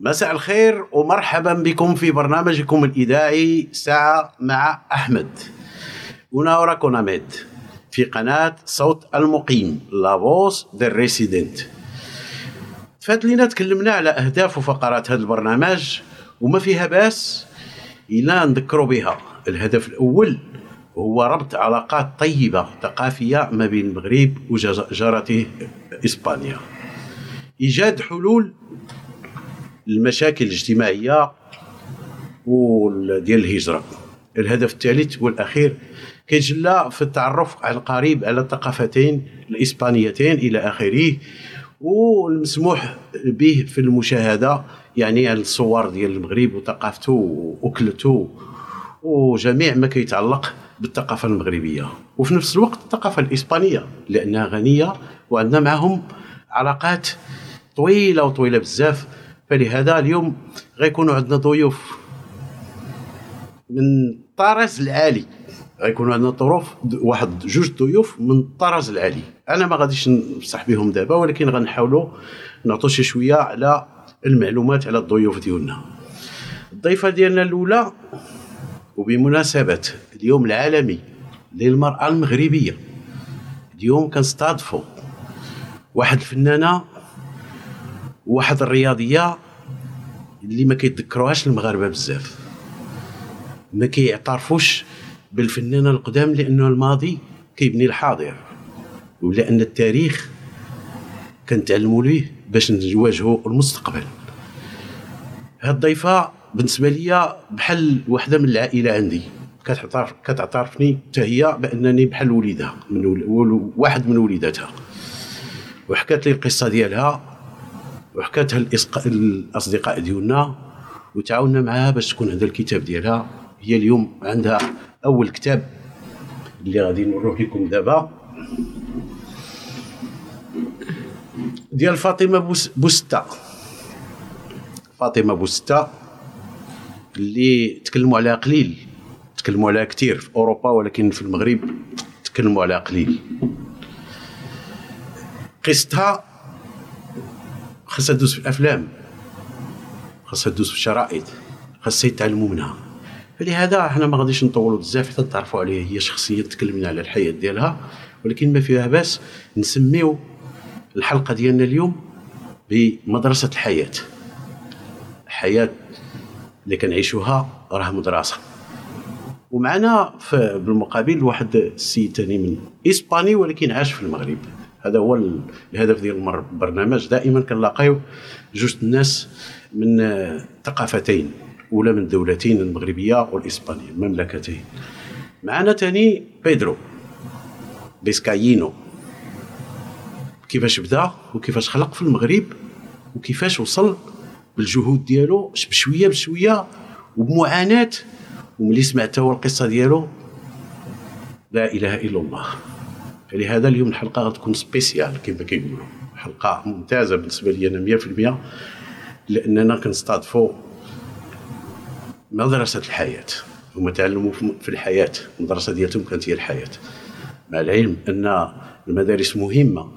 مساء الخير ومرحبا بكم في برنامجكم الإذاعي ساعة مع أحمد. هنا وراكم أميد في قناة صوت المقيم لافوس دي ريسيدنت فات لينا تكلمنا على أهداف وفقرات هذا البرنامج وما فيها بأس إلا نذكروا بها. الهدف الأول هو ربط علاقات طيبة ثقافية ما بين المغرب وجارته إسبانيا. إيجاد حلول المشاكل الاجتماعية ديال الهجرة. الهدف الثالث والأخير كيتجلى في التعرف على القريب على الثقافتين الإسبانيتين إلى آخره والمسموح به في المشاهدة يعني الصور ديال المغرب وثقافته وأكلته وجميع ما كيتعلق بالثقافة المغربية. وفي نفس الوقت الثقافة الإسبانية لأنها غنية وعندنا معهم علاقات طويلة وطويلة بزاف فلهذا اليوم غيكونوا عندنا ضيوف من الطراز العالي غيكونوا عندنا ظروف واحد جوج ضيوف من الطراز العالي أنا ما غاديش نفصح بهم دابا ولكن غنحاولوا نعطوا شي شوية على المعلومات على الضيوف ديالنا. الضيفة ديالنا الأولى وبمناسبة اليوم العالمي للمرأة المغربية اليوم كنستضيفوا واحد الفنانة واحد الرياضية اللي ما كيتذكروهاش المغاربة بزاف. ما كيعترفوش بالفنانه القدام لأنه الماضي كيبني الحاضر ولأن التاريخ كنتعلموا ليه باش نواجهوا المستقبل. هاد الضيفة بالنسبة لي بحال وحدة من العائلة عندي. كتعترف كتعترفني حتى هي بأنني بحال وليدها من واحد من وليداتها. وحكات لي القصة ديالها. وحكاتها الأصدقاء ديالنا وتعاوننا معها باش تكون هذا الكتاب ديالها. هي اليوم عندها أول كتاب اللي غادي نوروه لكم دابا. ديال فاطمة بوستا فاطمة بوستا اللي تكلموا عليها قليل تكلموا عليها كثير في أوروبا ولكن في المغرب تكلموا عليها قليل. قصتها خاصها تدوز في الأفلام خاصها تدوز في الشرائط خاصها يتعلموا منها. فلهذا إحنا ما غاديش نطولوا بزاف حتى تعرفوا عليها هي شخصية تكلمنا على الحياة ديالها ولكن ما فيها باس نسميو الحلقة ديالنا اليوم بمدرسة الحياة. الحياة اللي كنعيشوها راه مدرسة. ومعنا بالمقابل واحد السيد ثاني من إسباني ولكن عاش في المغرب. هذا هو الهدف ديال البرنامج. دائما كنلاقيو جوج الناس من ثقافتين ولا من دولتين المغربية والإسبانية المملكتين معنا ثاني بيدرو بيسكايينو. كيفاش بدا وكيفاش خلق في المغرب وكيفاش وصل بالجهود ديالو بشوية بشوية وبمعاناة وملي سمعت هو القصة ديالو لا إله إلا الله. فلهذا اليوم الحلقة غتكون سبيسيال كما كيقولوا. حلقة ممتازة بالنسبة لي أنا 100% لأننا كنستضيفوا مدرسة الحياة. هما تعلموا في الحياة. المدرسة ديالتهم كانت هي الحياة. مع العلم أن المدارس مهمة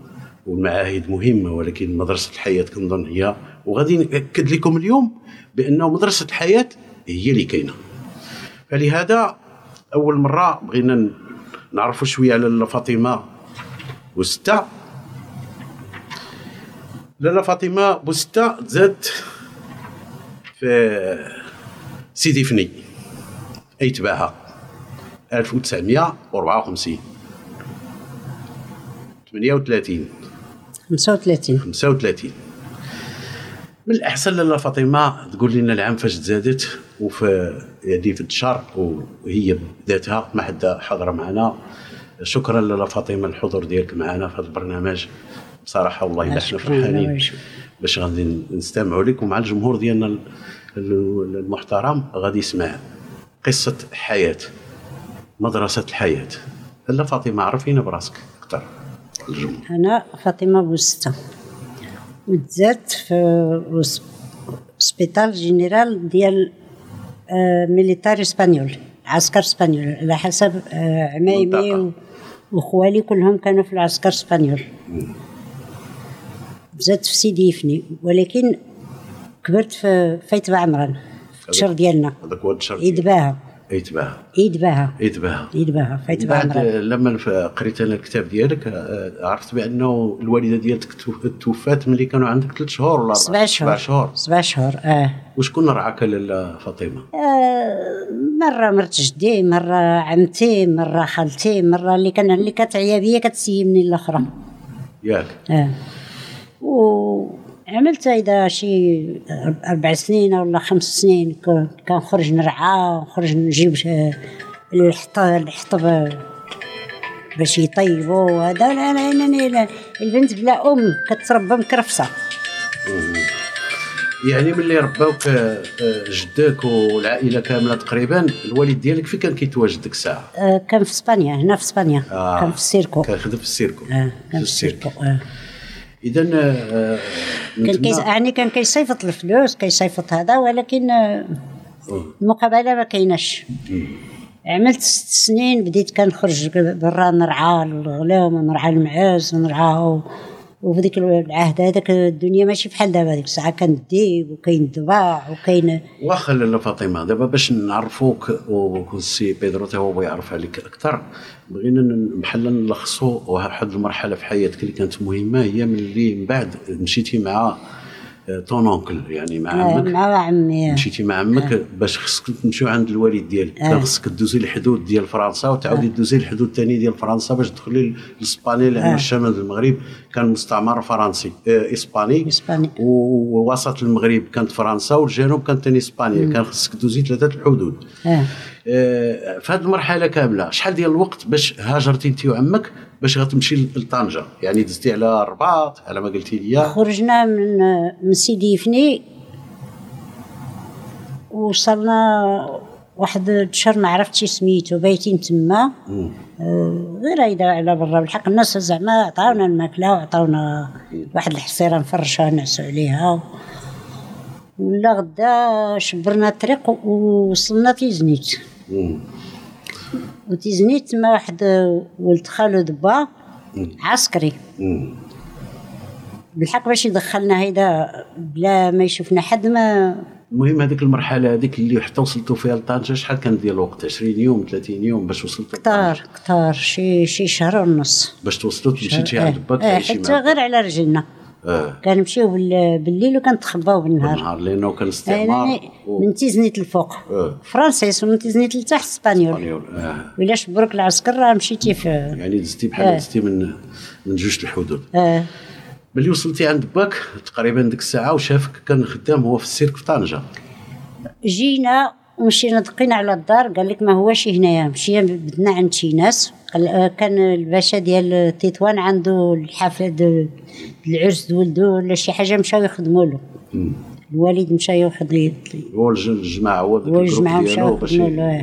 والمعاهد مهمة ولكن مدرسة الحياة كنظن هي وغادي نأكد لكم اليوم بانه مدرسة الحياة هي اللي كاينة. فلهذا أول مرة بغينا نعرفوا شوية على فاطمة. بوستا. لاله فاطمة بوستا تزادت في سيدي فني. أي تباها 1954 38 35 35 من الأحسن لاله فاطمة تقول لنا العام فاش تزادت؟ وفي في الشهر وهي ذاتها ما حد حضر معنا. شكرا لاله فاطمة الحضور ديالك معنا في هذا البرنامج. بصراحة والله الا إحنا فرحانين باش غادي نستمعوا لك ومع الجمهور ديالنا المحترم. غادي يسمع قصة حياة مدرسة الحياة. لاله فاطمة عرفينا براسك أكثر. الجمهور. أنا فاطمة بوستة. وتزادت في سبيطال général ديال militaire إسبانيول عسكر إسبانيول. على حسب عمايمي وخوالي كلهم كانوا في العسكر إسبانيول. زاد في سيدي يفني ولكن كبرت في ف آيت بعمران في الدشر ديالنا. هذاك هو الدشر عيد يتباهى. يتباهى. باها ف آيت بعد لما قريت أنا الكتاب ديالك آه، عرفت بأنه الوالدة ديالك تو- توفات ملي كانوا عندك ثلاث شهور ولا؟ سبع شهور. سبع شهور. سبع شهور آه. وشكون رعاك لاله فاطمة؟ آه، مرة مرت جدي مرة عمتي مرة خالتي مرة اللي كان اللي كتعيا بيا كتسيمني الاخرى ياك. آه. وعملت هيدا شي أربع سنين ولا خمس سنين كنخرج نرعى ونخرج نجيب الحطب باش يطيبوا هذا لا لا لا البنت بلا أم كتربى مكرفصة. يعني ملي رباوك آه، آه، جدك والعائلة كاملة تقريبا الوالد ديالك فين كان كيتواجد ديك الساعة؟ آه، كان في إسبانيا هنا في إسبانيا. آه. كان في ال circo. كان خدم في ال circo. في كان في السيرك ال circo آه. اذا آه، كان كيس يعني كان كيصيفط الفلوس كيصيفط هذا ولكن آه، المقابلة ما كايناش. عملت ست سنين بديت كنخرج برا نرعى الغنم ونرعى المعاز ونرعى وفي ديك العهد هذاك الدنيا ماشي بحال دابا ديك الساعة كان الديب وكاين الضباع وكاين واخا لاله فاطمة دابا باش نعرفوك والسي بيدرو تا هو يعرف عليك أكثر بغينا بحال نلخصوا واحد المرحلة في حياتك اللي كانت مهمة هي من اللي من بعد مشيتي مع ton oncle يعني مع آه، عمك. مع عمي. مشيتي مع عمك باش خصك تمشيو عند الوالد ديالك. كان خصك دوزي الحدود ديال فرنسا وتعاودي دوزي الحدود الثانية ديال فرنسا باش تدخلي لإسبانيا لأن الشمال المغرب كان مستعمر فرنسي آه، إسباني. إسباني. ووسط المغرب كانت فرنسا والجنوب كانت ثاني إسبانيا. كان خصك دوزي ثلاثة الحدود. آه آه، في هذه المرحلة كاملة. شحال ديال الوقت باش هاجرتي انت وعمك باش غتمشي لطنجة؟ يعني دزتي على الرباط على ما قلتي لي خرجنا من من سيدي يفني وصلنا واحد الشهر ما عرفتش سميتو بايتين تما. آه، غير هيدا على برا. بالحق الناس زعما عطاونا الماكلة وعطاونا واحد الحصيرة نفرشها نعسو عليها. ولا غدا شبرنا الطريق ووصلنا تيزنيت مم. وتيزنيت تما واحد ولد خالو دبا عسكري. بالحق باش يدخلنا هيدا بلا ما يشوفنا حد ما المهم هذيك المرحلة هذيك اللي حتى وصلتوا فيها لطنجة شحال كان ديال الوقت 20 يوم 30 يوم باش وصلتوا؟ كتار كتار شي شي شهر ونص باش توصلوا مشيتي عند باك آه، تعيشي حتى غير على رجلنا آه. كنمشيو بال- بالليل وكنتخباو بالنهار. بالنهار لأنه كان استعمار و- من تيزنيت الفوق. آه. فرنسيس ومن تيزنيت لتحت إسبانيول. إسبانيول آه. ولا شبرك العسكر راه مشيتي في يعني دزتي بحال آه. دزتي من من جوج الحدود. آه. ملي وصلتي عند باك تقريبا ديك الساعة وشافك كان خدام هو في السيرك في طنجة. جينا ومشينا دقينا على الدار قال لك ما هوش هنايا مشينا بدنا عند شي ناس آه، كان الباشا ديال تطوان عنده الحفله د- العرس ولدو ولا شي حاجة مشاو يخدموا له. الوالد مشى ياخذ هو الج- الجماعة هو ذاك هو ال groupe الجماعة ديالو مشاو باش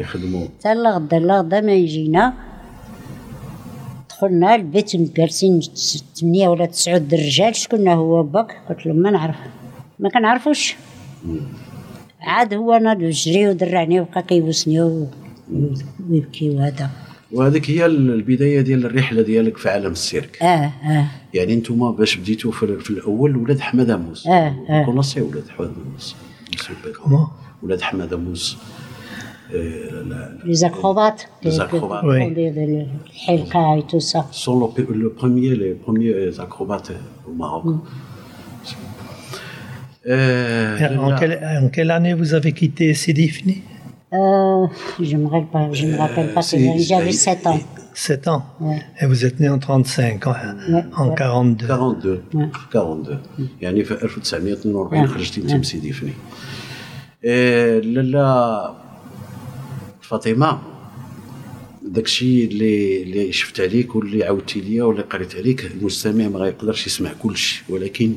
يخدموا حتى لا غدا لا غدا ما يجينا. دخلنا البيت جالسين ثمانية ولا تسعة د الرجال شكون هو باك؟ قلت له ما نعرف. ما كنعرفوش. عاد هو أنا جري ودرعني وبقى كيبوسني و- ويبكي وهذا. وهذيك هي البداية ديال الرحلة ديالك في عالم السيرك. آه آه. يعني أنتم باش بديتوا في, في الأول ولاد حماد أو موسى. آه، آه. كونسي ولاد حماد أو موسى. ولاد حماد أو موسى. Les acrobates Les acrobates. Oui. الحلقة et tout ça sont le, le premier, les premiers acrobates au Maroc. Euh, en, là- quelle, en quelle année vous avez quitté Sidi Fini je me rappelle pas je me rappelle pas c'est- j'avais c'est- 7 ans 7 ans. Ouais. Et vous êtes né en 35, en, Ouais, en ouais. 42. 42 Ouais. 42 يعني في 1942 Ouais. خرجتي انت من سيدي فني آه، لالا فاطمه داكشي اللي اللي شفت عليك واللي عاودتي ليا واللي قريت عليك المستمع ما غيقدرش يسمع كلشي ولكن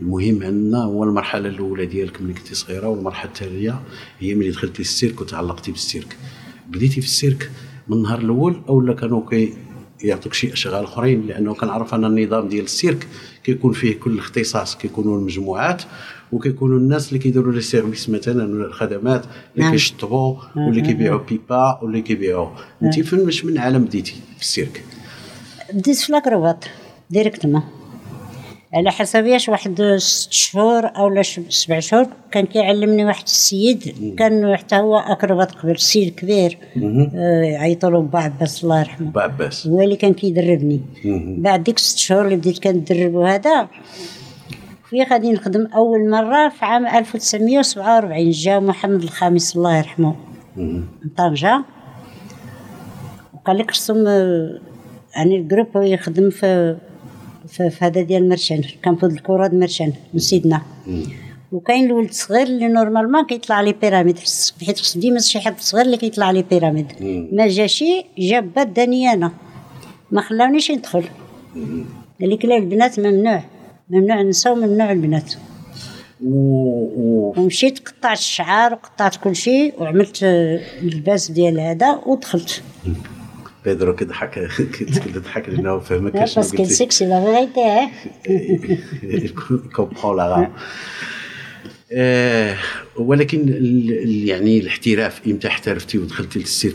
المهم عندنا هو المرحلة الأولى ديالك ملي كنتي صغيرة والمرحلة التاليه هي ملي دخلتي السيرك وتعلقتي بالسيرك. بديتي في السيرك من النهار الأول أو لا كانوا كي يعطوك شي أشغال أخرين؟ لأنه كنعرف أن النظام ديال السيرك كيكون فيه كل اختصاص كيكونوا المجموعات وكيكونوا الناس اللي كيديروا les services مثلا ولا الخدمات اللي نعم. كيشطبوا واللي كيبيعوا pipa واللي كيبيعوا. انت فين مش من عالم بديتي في السيرك؟ بديت في l'acrobate directement على حسابياش واحد ست شهور أو سبع شهور كان كيعلمني واحد السيد كان حتى هو acrobate قبل السيد كبير. آه، يعيطوا له با عباس الله يرحمه. با عباس. هو اللي كان كيدربني. بعد ديك ست شهور اللي بديت كندرب وهذا في غادي نخدم أول مرة في عام 1947 جا محمد الخامس الله يرحمه. من طنجة. وقال لك رسم آه، يعني ال groupe يخدم في في, في هذا ديال مرشان campo د الكره د مرشان من سيدنا. وكاين الولد صغير اللي normalement كيطلع les pyramides حيت خص ديما شي حد صغير اللي كيطلع les pyramides. ما جاشي جاب بات داني أنا ما خلاونيش ندخل. قال لك لا البنات ممنوع. ممنوع النساء وممنوع البنات. و... ومشيت قطعت الشعار وقطعت كل شيء وعملت آه، اللباس ديال هذا ودخلت. بيدرو كيضحك كيضحك لأنه فهمك شنو باسكو قلتي سيكسي لا فيغيتي كومبرون لا آه، ولكن يعني الاحتراف إمتى احترفتي ودخلتي للسيرك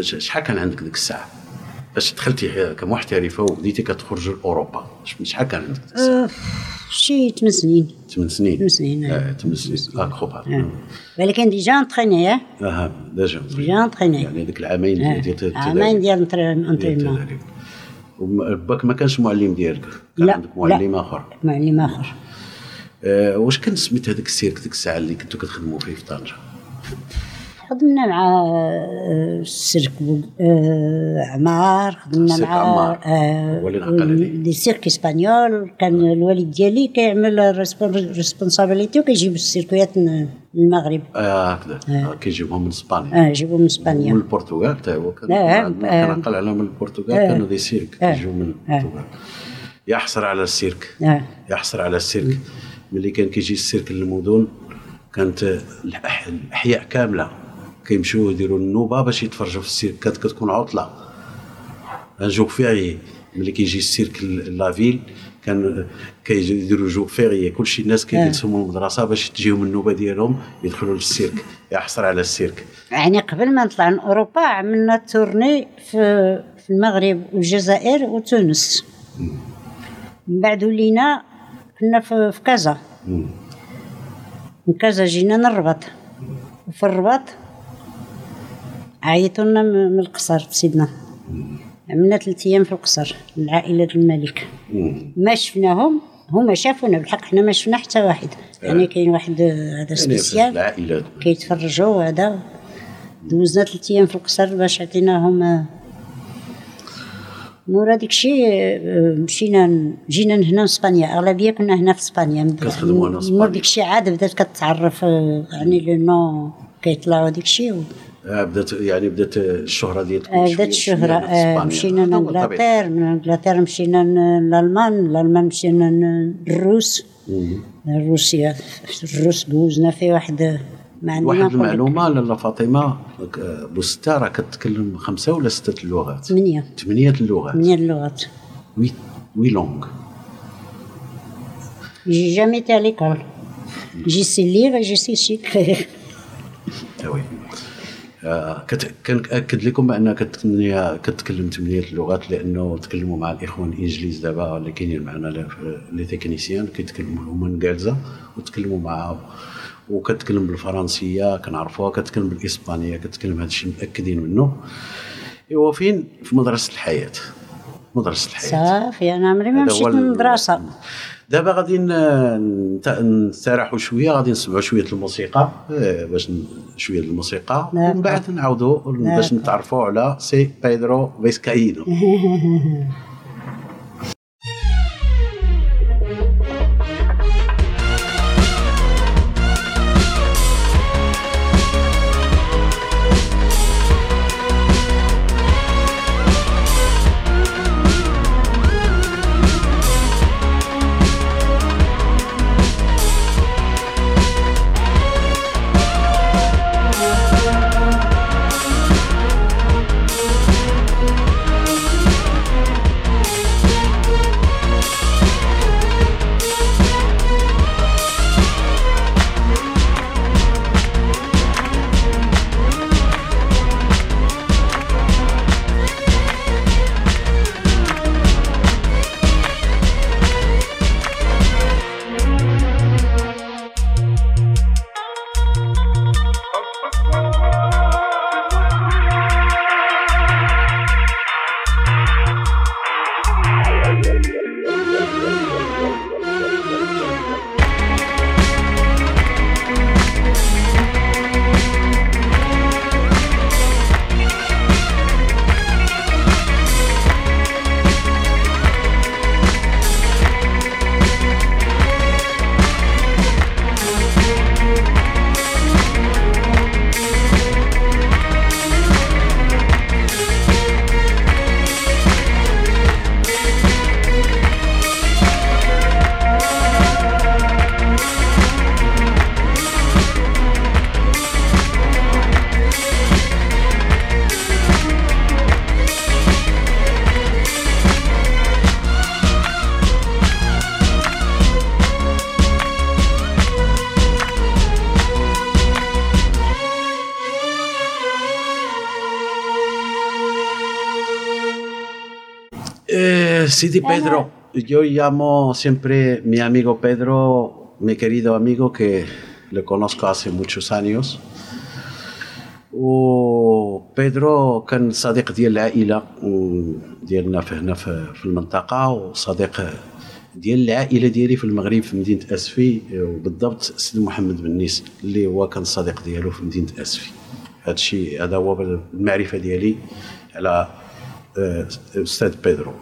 شحال كان عندك ديك الساعة باش دخلتي كمحترفه وبديتي كتخرج لأوروبا ش- شحال كان عندك الساعة؟ شي 8 سنين. 8 سنين؟ ثمان سنين، آه 8 سنين. آه خوبا ولكن déjà entraînée آه. أها déjà déjà entraînée. يعني ديك العامين آه. ديال التدريب. عامين ديال entr- ديال entraînement. باك ما كانش معلم ديالك؟ كان لا، عندك معلم. آخر؟ معلم آخر. آه، واش كان سميت هذاك السيرك ديك الساعة اللي كنتو كتخدموا فيه في طنجة؟ خدمنا مع آه، السيرك بو- آه، عمار خدمنا مع عمار. آه،. des cirques espagnols كان الوالد ديالي كيعمل responsabilité وكيجيب السيركويات من المغرب آه هكذا آه، كيجيبوهم من إسبانيا آه جيبو من من اسبانيا البرتغال حتى هو كان آه، كان آه. عقل على من البرتغال آه. كانوا des cirques آه. كيجيو من آه. البرتغال يحصر على السيرك آه يحصر على السيرك ملي كان كيجي السيرك للمدن كانت الأحياء كاملة كيمشيو يديروا النوبة باش يتفرجوا في السيرك. كانت كتكون عطلة. un jour férié ملي كيجي السيرك ل- la ville كان كيجي يديروا jour férié كلشي الناس كيجلسوا من المدرسة باش تجيهم النوبة ديالهم يدخلوا للسيرك يحصر على السيرك. يعني قبل ما نطلع من أوروبا عملنا tournée في في المغرب والجزائر وتونس. من بعد ولينا كنا في, في كازا. من كازا جينا للرباط. وفي الرباط عيطوا لنا من القصر في سيدنا. عملنا ثلاث أيام في القصر لعائله الملك. ما شفناهم هما شافونا بالحق حنا ما شفنا حتى واحد. يعني كاين واحد آه، هذا يعني spécial. كيتفرجوا هذا دوزنا ثلاث أيام في القصر باش عطيناهم آه، مورا ديك الشيء آه، مشينا جينا هنا لاسبانيا أغلبية كنا هنا في إسبانيا. كتخدموا هنا في إسبانيا. مور ديك الشيء عاد بدات كتعرف آه، يعني le nom كيطلعوا آه، بدات يعني بدأت الشهرة ديالكم آه، بدأت في آه،. مشينا. لانجلتير من انجلتير مشينا لالمان لالمان مشينا للروس. روسيا الروس دوزنا في واحد واحد. المعلومة لاله فاطمة آه، بوستا راه كتكلم خمسة ولا ستة اللغات ثمانية ثمانية اللغات ثمانية اللغات وي وي لونغ J'ai jamais été à l'école. J'ai su lire et كنأكد لكم بأن كتكلم كتكلم ثمانيه اللغات لأنه تكلموا مع الإخوان الانجليز دابا اللي كاينين معنا لي تكنيسيان كيتكلموا هما انجليزا وتكلموا معاهم. وكتكلم بالفرنسية كنعرفوها كتكلم بالإسبانية كتكلم هذا الشيء متأكدين منه. إيوا فين؟ في مدرسة الحياة. مدرسة الحياة. صافي أنا عمري ما مشيت من المدرسة دابا غادي ن- نت- نستراحوا شوية غادي نسمعوا شوية الموسيقى آه، باش شوية الموسيقى. ومن بعد نعاودوا باش نتعرفوا على سي بيدرو فيسكاينو. Eh, Sidi Pedro, yo llamo siempre mi amigo Pedro, mi querido amigo que le conozco hace muchos años. وبيدرو كان صديق ديال العائله ديالنا في هنا في المنطقة وصديق ديال العائله ديالي في المغرب في مدينه اسفي وبالضبط سيد محمد بن نيس اللي هو كان صديق ديالو في مدينه اسفي هذا الشيء هذا هو المعرفه ديالي على أستاذ بيدرو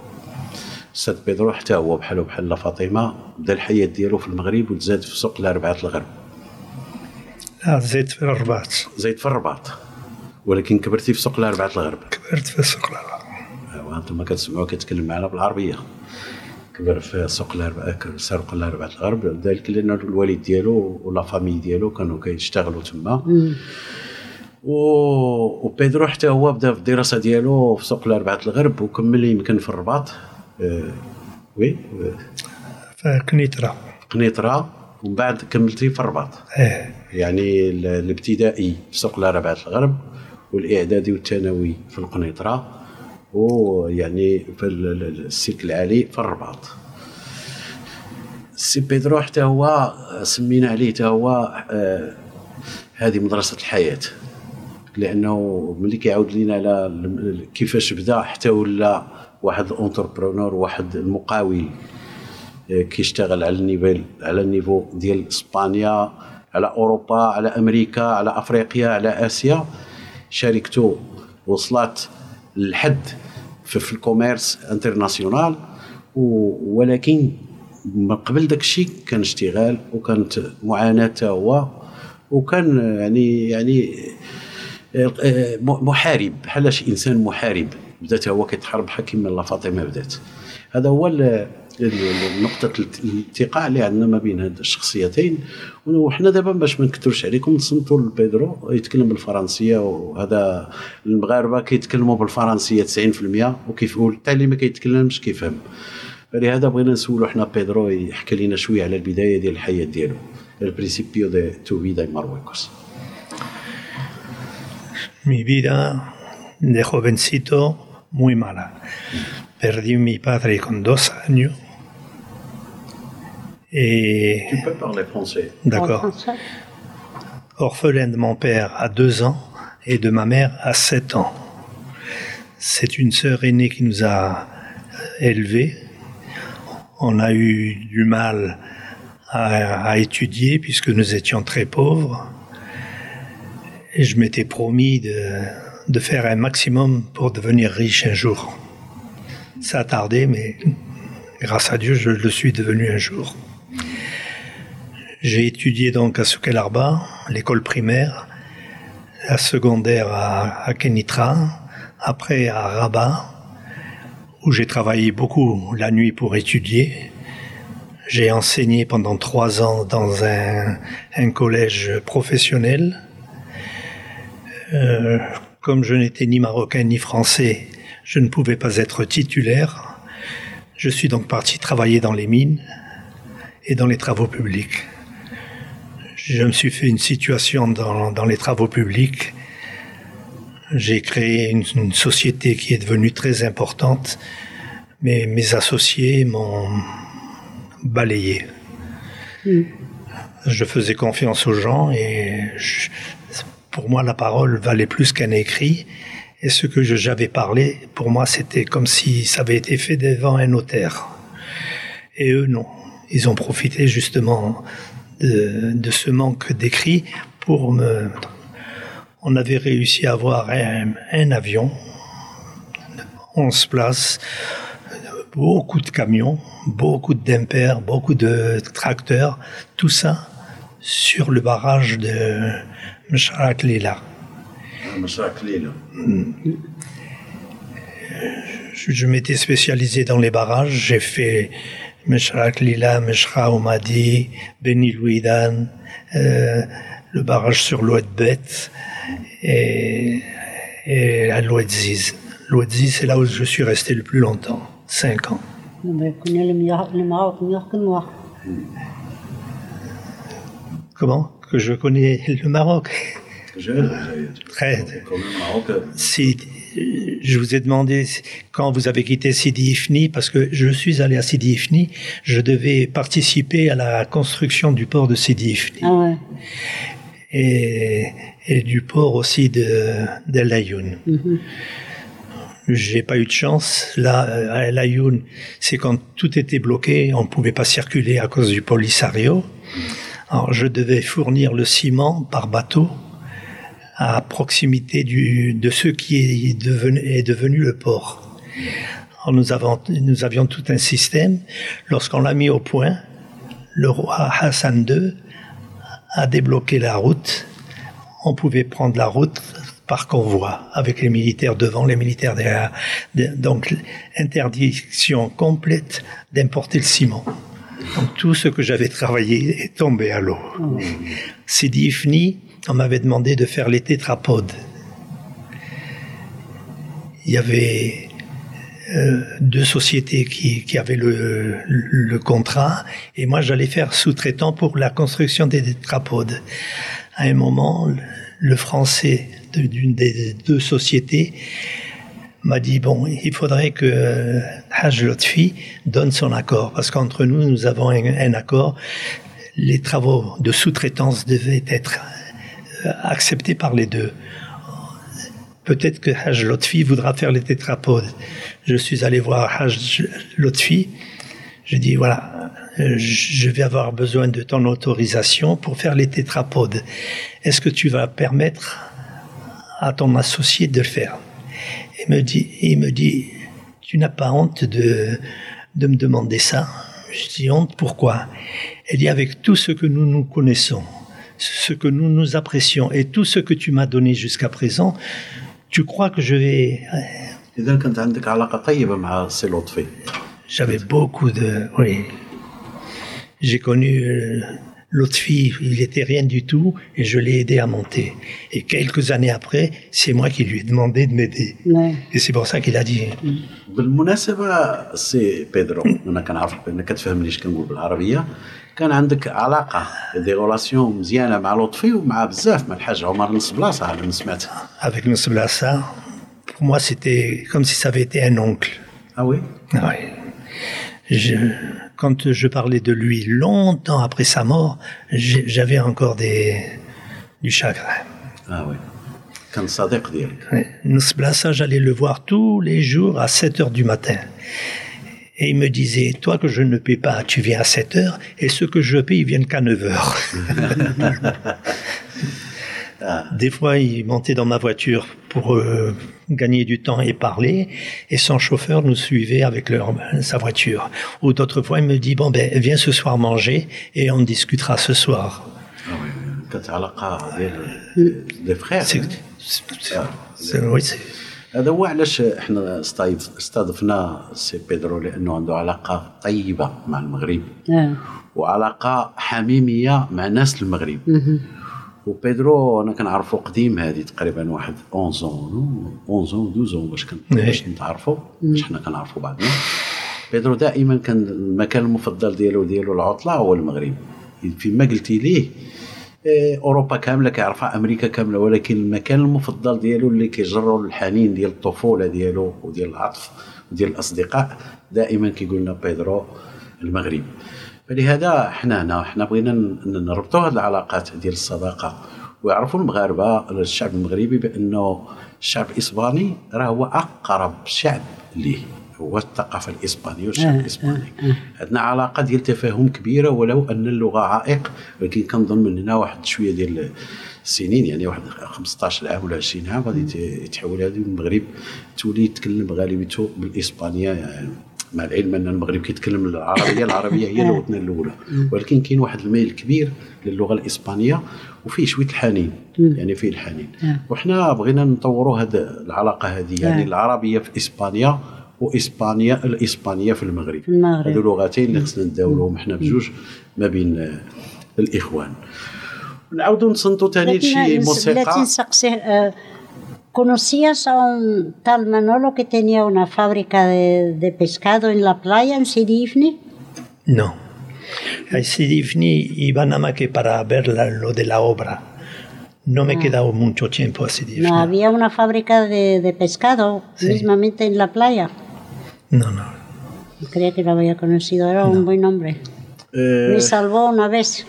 أستاذ بيدرو حتى هو بحالو بحال فاطمة بدا الحياة ديالو في المغرب وتزاد في سوق الأربعة الغرب. لا زيت في الرباط. زيد في الرباط. ولكن كبرتي في سوق الأربعة الغرب. كبرت في سوق الرباط أيوا أنتم كتسمعوا كيتكلم معنا بالعربية. كبر في سوق الأربعة سوق الأربعة الغرب. ذلك لأن الوالد ديالو ولا فامي ديالو كانوا كيشتغلوا تما. و... وبيدرو حتى هو بدأ في الدراسة ديالو في سوق الأربعة الغرب وكمل يمكن في الرباط. Oui؟ في كنيترا قنيطره ومن بعد كملتي في الرباط. إيه. يعني ال- الابتدائي في سوق الاربعه الغرب والإعدادي والثانوي في القنيطرة ويعني في ال- ال- السلك العالي في الرباط. سي بيدرو حتى هو سمينا عليه حتى هو آه، هذه مدرسة الحياة. لأنه ملي كيعاود لينا على كيفاش بدا حتى ولا واحد entrepreneur واحد المقاول كيشتغل على ال nivel على ال niveau ديال إسبانيا على أوروبا على أمريكا على أفريقيا على آسيا. شركته وصلت للحد في, في ال commerce international. ولكن من قبل داك الشيء كان اشتغال وكانت معاناة هو. وكان يعني يعني آه، محارب. بحال إنسان محارب؟ بدا تا هو كيتحارب بحال كيما لا فاطمة بدأت. هذا هو نقطة الالتقاء اللي عندنا ما بين هاد الشخصيتين وحنا دابا باش ما نكثرش عليكم نصنتوا لبيدرو يتكلم بالفرنسية وهذا المغاربة كيتكلموا بالفرنسية 90% وكيف حتى اللي ما كيتكلمش كيفهم. فلهذا بغينا نسولوا حنا بيدرو يحكي لنا شوية على البداية ديال الحياة ديالو el principio de tu vida Marruecos. Mi vida de jovencito muy mala. Perdí a mi padre con dos años. Et Tu peux parler français d'accord. Orphelin de mon père à deux ans et de ma mère à sept ans. C'est une sœur aînée qui nous a élevés. On a eu du mal à, à étudier puisque nous étions très pauvres. Et je m'étais promis de, de faire un maximum pour devenir riche un jour. Ça a tardé, mais grâce à Dieu, je le suis devenu un jour. J'ai étudié donc à Sukelarba, l'école primaire, la secondaire à, à Kenitra, après à Rabat, où j'ai travaillé beaucoup la nuit pour étudier. J'ai enseigné pendant trois ans dans un, un collège professionnel. Euh, comme je n'étais ni marocain ni français, je ne pouvais pas être titulaire. Je suis donc parti travailler dans les mines et dans les travaux publics. Je me suis fait une situation dans, dans les travaux publics. J'ai créé une, une société qui est devenue très importante, mais mes associés m'ont balayé. Je faisais confiance aux gens et je- pour moi la parole valait plus qu'un écrit. Et ce que j'avais parlé, pour moi, c'était comme si ça avait été fait devant un notaire. Et eux, non. Ils ont profité justement de, ce manque d'écrit pour me... On avait réussi à avoir un, un avion, 11 places, beaucoup de camions, beaucoup de dumpers, beaucoup de tracteurs, tout ça sur le barrage de Mcharak Lila. مشاك ليلى Je, je m'étais spécialisé dans les barrages. J'ai fait Meshrak Lila, Meshra Omadi, Beni Louidan, euh, le barrage sur l'Oued Bet et, et à l'Oued Ziz. L'Oued Ziz, c'est là où je suis resté le plus longtemps, cinq ans. لما كنا المياه- المعاق مياه كنوا Comment que je connais le Maroc. Je, euh, très. Si, euh, je vous ai demandé quand vous avez quitté Sidi Ifni, parce que je suis allé à Sidi Ifni, je devais participer à la construction du port de Sidi Ifni. Ah et, du port aussi d'El Ayoun. Mm -hmm. J'ai pas eu de chance. Là, euh, à El Ayoun, c'est quand tout était bloqué, on ne pouvait pas circuler à cause du Polisario. Alors, je devais fournir le ciment par bateau à proximité de ce qui est devenu, le port. Nous, nous avions tout un système. Lorsqu'on l'a mis au point, le roi Hassan II a débloqué la route. On pouvait prendre la route par convoi, avec les militaires devant, les militaires derrière. De- Donc, interdiction complète d'importer le ciment. Donc, tout ce que j'avais travaillé est tombé à l'eau. Sidi Ifni, on m'avait demandé de faire les tétrapodes. Il y avait euh, deux sociétés qui, avaient le, le contrat et moi j'allais faire sous-traitant pour la construction des tétrapodes. À un moment, le- français d'une des deux sociétés m'a dit bon, il faudrait que euh, Haj Lotfi donne son accord parce qu'entre nous, nous avons un, accord. Les travaux de sous-traitance devaient être euh, acceptés par les deux. Peut-être que Haj Lotfi voudra faire les tétrapodes. Je suis allé voir Haj Lotfi. Je dis voilà, euh, je vais avoir besoin de ton autorisation pour faire les tétrapodes. Est-ce que tu vas permettre à ton associé de le faire? et me dit, il me dit Tu n'as pas honte de, de me demander ça? Je dis Honte, pourquoi? Elle dit Avec tout ce que nous nous connaissons, ce que nous nous apprécions et tout ce que tu m'as donné jusqu'à présent, tu crois que je vais. J'avais beaucoup de. Oui. J'ai connu. Euh, l'autre fille, il était rien du tout, et je l'ai aidé à monter. Et quelques années après, c'est moi qui lui ai demandé de m'aider. Ouais. Et c'est pour ça qu'il a dit بالمناسبه سي بيدرو انا كنعرفك بانك كتفهم ليش كنقول بالعربيه كان عندك علاقه دي غولاسيون مزيانه مع لطفي ومع بزاف مع الحاج عمر نص بلاصه على ما سمعت avec Nus Blassa, pour moi, c'était comme si ça avait été un oncle. اه وي Ah oui. Je- quand je parlais de lui longtemps après sa mort, j'avais encore des, du chagrin. Ah oui. Nusblassa, j'allais le voir tous les jours à 7 heures du matin. Et il me disait, toi que je ne paie pas, tu viens à 7 heures, et ceux que je paie, ils viennent qu'à 9 heures. Des fois, il montait dans ma voiture pour, euh, gagner du temps et parler, et son chauffeur nous suivait avec leur, sa voiture. Ou d'autres fois, il me dit, bon, ben, viens ce soir manger, et on discutera ce soir. اه وي كانت علاقه ديال دي فخير C'est- c'est- c'est- oui, c'est- هذا هو علاش احنا استضيف- استضفنا سي بيدرو لانه عنده علاقه طيبه مع المغرب آه. وعلاقه حميميه مع ناس المغرب وبيدرو أنا كنعرفو قديم هذه تقريبا واحد 11 أون 11 12 أون باش. باش نتعرفوا باش حنا كنعرفوا بعضنا بيدرو دائما كان المكان المفضل ديالو ديالو العطلة هو المغرب. فيما قلتي ليه إيه، أوروبا كاملة كيعرفها أمريكا كاملة ولكن المكان المفضل ديالو اللي كيجروا الحنين ديال الطفولة ديالو وديال العطف وديال الأصدقاء دائما كيقول لنا بيدرو المغرب. فلهذا حنا هنا حنا بغينا نربطوا هذه العلاقات ديال الصداقة. ويعرفوا المغاربة الشعب المغربي بانه الشعب الإسباني راه هو أقرب شعب ليه. هو الثقافة الإسبانية والشعب آه، الإسباني. عندنا علاقة ديال تفاهم كبيرة ولو أن اللغة عائق ولكن كنظن من هنا واحد شوية ديال السنين يعني واحد 15 عام ولا 20 عام غادي يتحول هذه المغرب تولي يتكلم غالبيته بالإسبانية يعني مع العلم أن المغرب كيتكلم العربية العربية هي لغتنا الأولى. ولكن كاين واحد الميل كبير للغة الإسبانية وفيه شوية الحنين يعني فيه الحنين. وحنا بغينا نطوروا هذه العلاقة هذه يعني آه. العربية في إسبانيا وإسبانيا الإسبانية في المغرب. هذو لغتين اللي خصنا نداولوهم حنا بجوج ما بين آه، الإخوان. نعاودوا نصنتوا ثاني شي بلاتي موسيقى. نسقسيه آه، conocías a un tal Manolo que tenía una fábrica de, de pescado en la playa en Sidi Ifni? No. A Sidi Ifni iban nada más que para ver la- lo de la obra. no me he quedado mucho tiempo así. de No había una fábrica de, de pescado Sí. mismamente en la playa. No, no. Creía que lo había conocido, era un buen hombre. Eh, Me salvó una vez.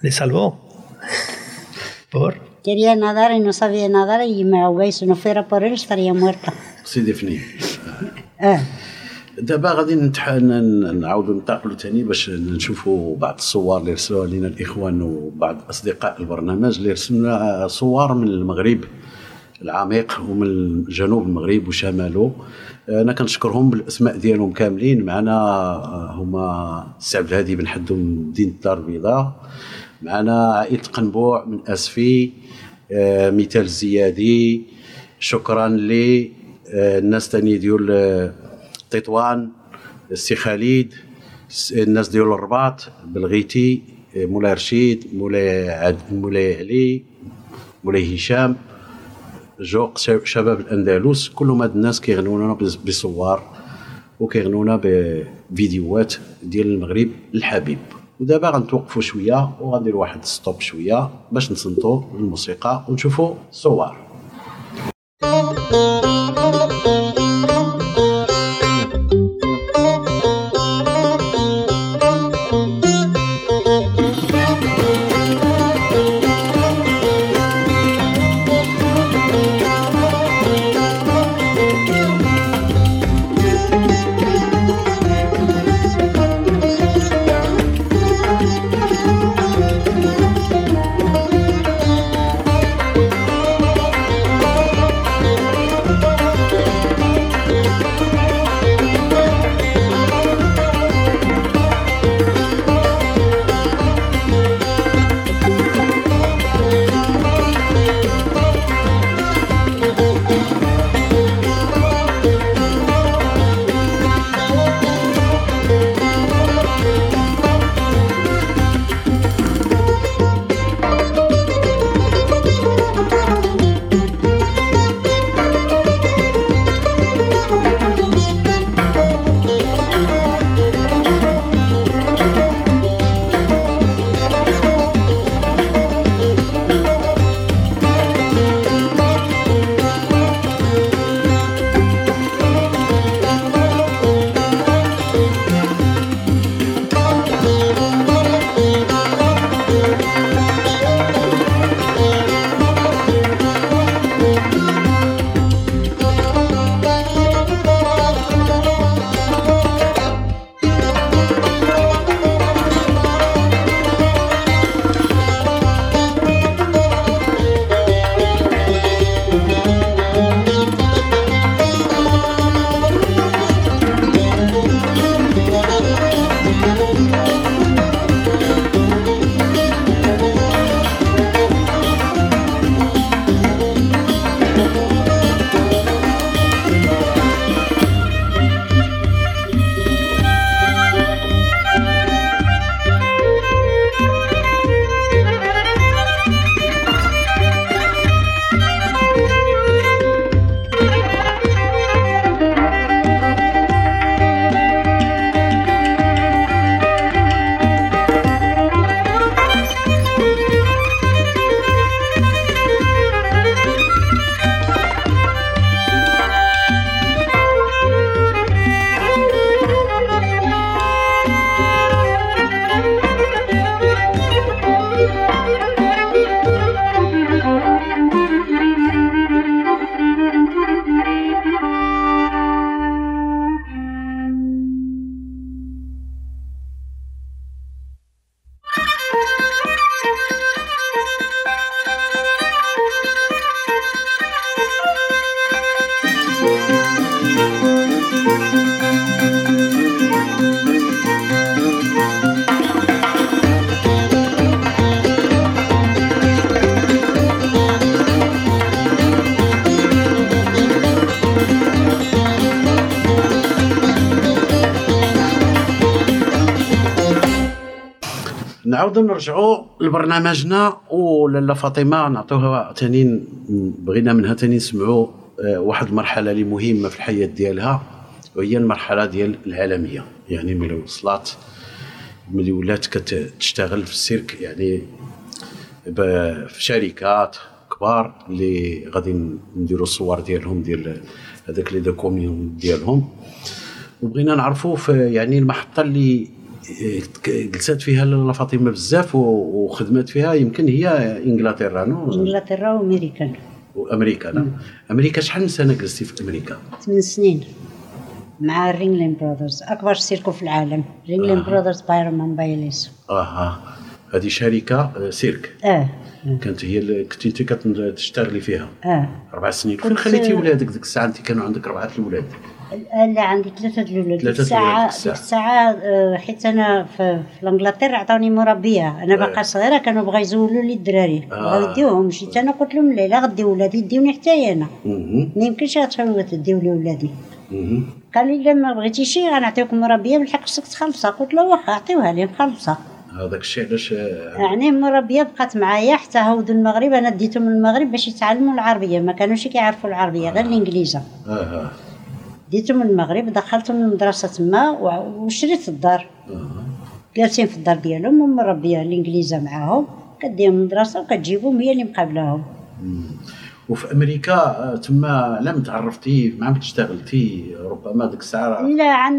¿Le salvó? ¿Por? Quería nadar y no sabía nadar y me ahogué. Si no fuera por él estaría muerta. سيدي فنين آه. دابا غادي نعاودوا ننتقلوا ثاني باش نشوفوا بعض الصور اللي رسلوها لنا الإخوان وبعض أصدقاء البرنامج اللي رسلنا صور من المغرب العميق ومن جنوب المغرب وشماله أنا كنشكرهم بالأسماء ديالهم كاملين معنا آه، هما السي عبد الهادي بن حدو من مدينة الدار البيضاء معنا عائلة قنبوع من آسفي آه، مثال الزيادي شكرا ل آه، تاني ديال آه، تطوان السي خالد الناس ديال الرباط بلغيتي آه، مولاي رشيد مولاي عد مولاي علي مولاي هشام جوق شباب الأندلس كلهم هاد الناس كيغنونا بصور وكيغنونا بفيديوهات ديال المغرب الحبيب. ودابا غنتوقفوا شوية وغندير واحد ستوب شوية باش نصنتوا الموسيقى ونشوفوا صور نعاودوا نرجعوا لبرنامجنا ولاله فاطمة نعطوها ثاني بغينا منها ثاني نسمعوا آه، واحد المرحلة اللي مهمة في الحياة ديالها وهي المرحلة ديال العالميه يعني ملي وصلت ملي ولات كتشتغل في السيرك يعني في شركات كبار اللي غادي نديروا الصور ديالهم ديال هذاك لي دوكوميون ديالهم. وبغينا نعرفوا في يعني المحطة اللي جلسات فيها لاله فاطمة بزاف وخدمات فيها. يمكن هي إنجلترا no؟ إنجلترا وأمريكان. وأمريكا لا أمريكا شحال من سنة جلستي في أمريكا؟ ثمان سنين. مع Ringling Brothers أكبر circo في العالم. Ringling Brothers Barnum Bailey آها. هذه شركة آه، سيرك. آه. كانت هي اللي كنت أنت كتشتغلي فيها. آه. أربع سنين. فين كنت- خليتي ولادك ديك الساعة؟ أنت كانوا عندك أربعة الاولاد لا عندي ثلاثة الأولاد ديك الساعة ديك الساعة آه، حيت أنا في, في إنجلترا عطاوني مربية. أنا باقا صغيرة كانوا بغا يزولوا لي الدراري. آه. بغاو يديوهم. جيت أنا قلت لهم لا لا غديو ولادي يديوني حتى مهم. ما يمكنش تديو لي ولادي. قال لي لا ما بغيتيش غنعطيوكم مربية بالحق خصك تخلصها. قلت له واخا عطيوها لي مخلصة هذاك الشيء علاش آه، يعني المربية بقات معايا حتى هودوا المغرب. أنا ديتهم المغرب باش يتعلموا العربية. ما كانوش كيعرفوا العربية غير الإنجليزة. آه. ديتهم من المغرب دخلتهم المدرسة تما و- وشريت الدار. جالسين في الدار ديالهم ومربيه الإنجليزة معاهم كديهم المدرسة وكتجيبهم هي اللي مقابلاهم. وفي أمريكا آه، تما لم تعرفتي ما عم تشتغلتي ربما ديك الساعة؟ لا عن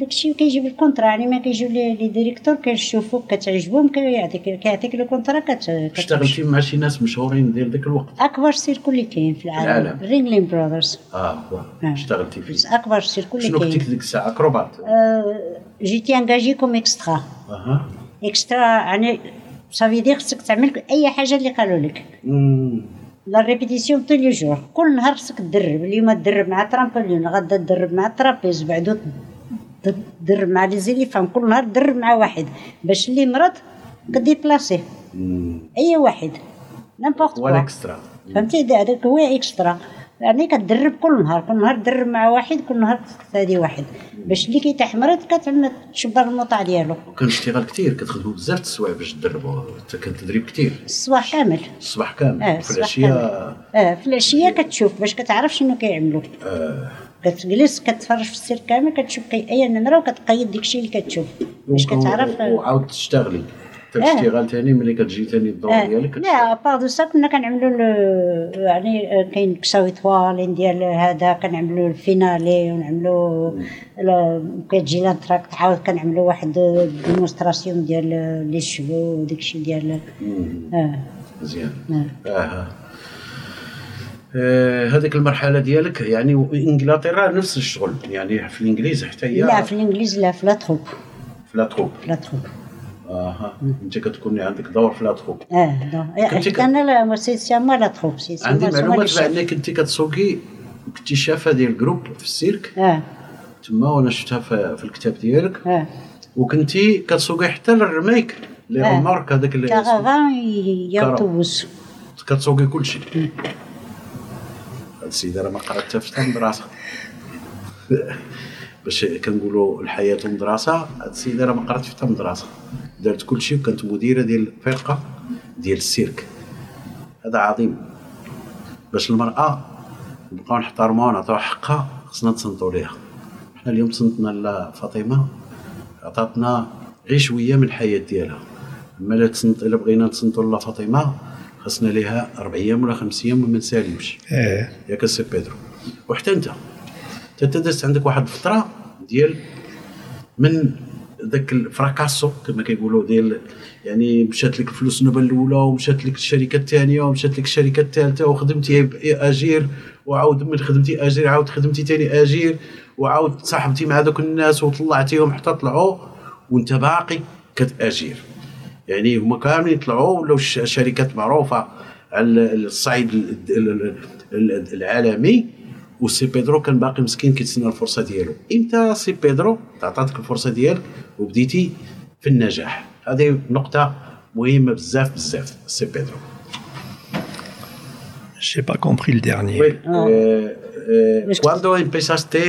داكشي كيجيب ال contrat يعني ما كيجيو les directeurs كيشوفوك كتعجبهم كيعطيك كيعطيك le contrat كت كتمشي. اشتغلتي مع شي ناس مشهورين ديال ذاك الوقت؟ أكبر circo اللي كاين في العالم. العالم. Ringling Brothers آه هو آه. اشتغلتي فيه. أكبر circo اللي شنو كنتي كاين ديك الساعة؟ acrobate. آه، جيتي engagée comme extra أها. extra يعني صافي دير خصك تعمل أي حاجة اللي قالوا لك. مم. la répétition tous les jours كل نهار خصك تدرب اليوم تدرب مع ترامبولين غدا تدرب مع ال trapèze بعدو تدرب مع les éléphants كل نهار تدرب مع واحد باش اللي مرض كديبلاسيه. اي واحد n'importe quoi فهمتي هذاك هو extra يعني كتدرب كل نهار كل نهار تدرب مع واحد كل نهار تهدي واحد. باش اللي كيتاح مرض كتعمل تشبر الموضع ديالو. وكان اشتغال كثير كتخدموا بزاف السوايع باش تدربوا حتى كان تدريب كثير الصباح كامل. الصباح كامل. آه في العشية. آه في العشية كتشوف باش كتعرف شنو كيعملوا آه. كتجلس كتفرج في السيرك كامل كتشوف أي نمرة وكتقيد داكشي اللي كتشوف. باش كتعرف وعاود تشتغلي. حتى آه. الاشتغال ثاني ملي كتجي ثاني الدور آه. ديالك à part de ça كنا كنعملوا يعني كاين كساوي طوالين ديال هذا كنعملوا ال finale ونعملوا كتجي l'entracte عاود كنعملوا واحد démonstration ديال les chevaux وداكشي ديال مم. آه مزيان آه. آه. آه، هذيك المرحلة ديالك يعني انجلترا نفس الشغل يعني في الإنجليز حتى هي لا في الإنجليز لا في la troupe في la troupe في la troupe أها انت كتكوني عندك دور في la troupe آه حيت أنا لا c'est c'est ma la troupe c'est عندي معلومات. بانك كنتي كتسوقي كنتي cheffe ديال groupe في السيرك آه تما وأنا شفتها في, في الكتاب ديالك آه وكنتي كتسوقي حتى la remorque لي آه. غمارك هذاك اللي. كارافان اوتوبوس كتسوقي كلشي هاد السيده راه ما قرات حتى في المدرسة باش كنقولوا الحياة مدرسه هاد السيدة راه ما قرات حتى مدرسة. دارت كلشي وكانت مديرة ديال الفرقة ديال السيرك. هذا عظيم. باش المرأة نبقاو نحترموها ونعطيوها حقها خصنا نتصنتوا ليها. حنا اليوم تصنتنا لفاطمه عطاتنا غير شوية من الحياة ديالها. أما لا تصنت إلا بغينا نتصنتوا لفاطمه خصنا ليها أربع أيام ولا خمس أيام وما نساليوش. آه. ياك السي بيدرو. وحتى أنت. دازت عندك واحد الفترة ديال من ذاك الفراكاسو كما كيقولوا ديال يعني مشات لك الفلوس النوبة الأولى ومشات لك الشركة الثانية ومشات لك الشركة الثالثة وخدمتي أجير وعاود من خدمتي أجير عاود خدمتي ثاني أجير وعاود تصاحبتي مع دوك الناس وطلعتيهم حتى طلعوا وانت باقي كتأجير. يعني هما كاملين يطلعوا ولاو شركات معروفة على الصعيد ال- ال- ال- العالمي وسي بيدرو كان باقي مسكين كيتسنى الفرصه ديالو امتى سي بيدرو تعطاتك الفرصه ديالك وبديتي في النجاح هذه نقطه مهمه بزاف بزاف سي بيدرو J'ai pas compris le dernier. Oui, Ah. eh, eh, Es que- cuando empezaste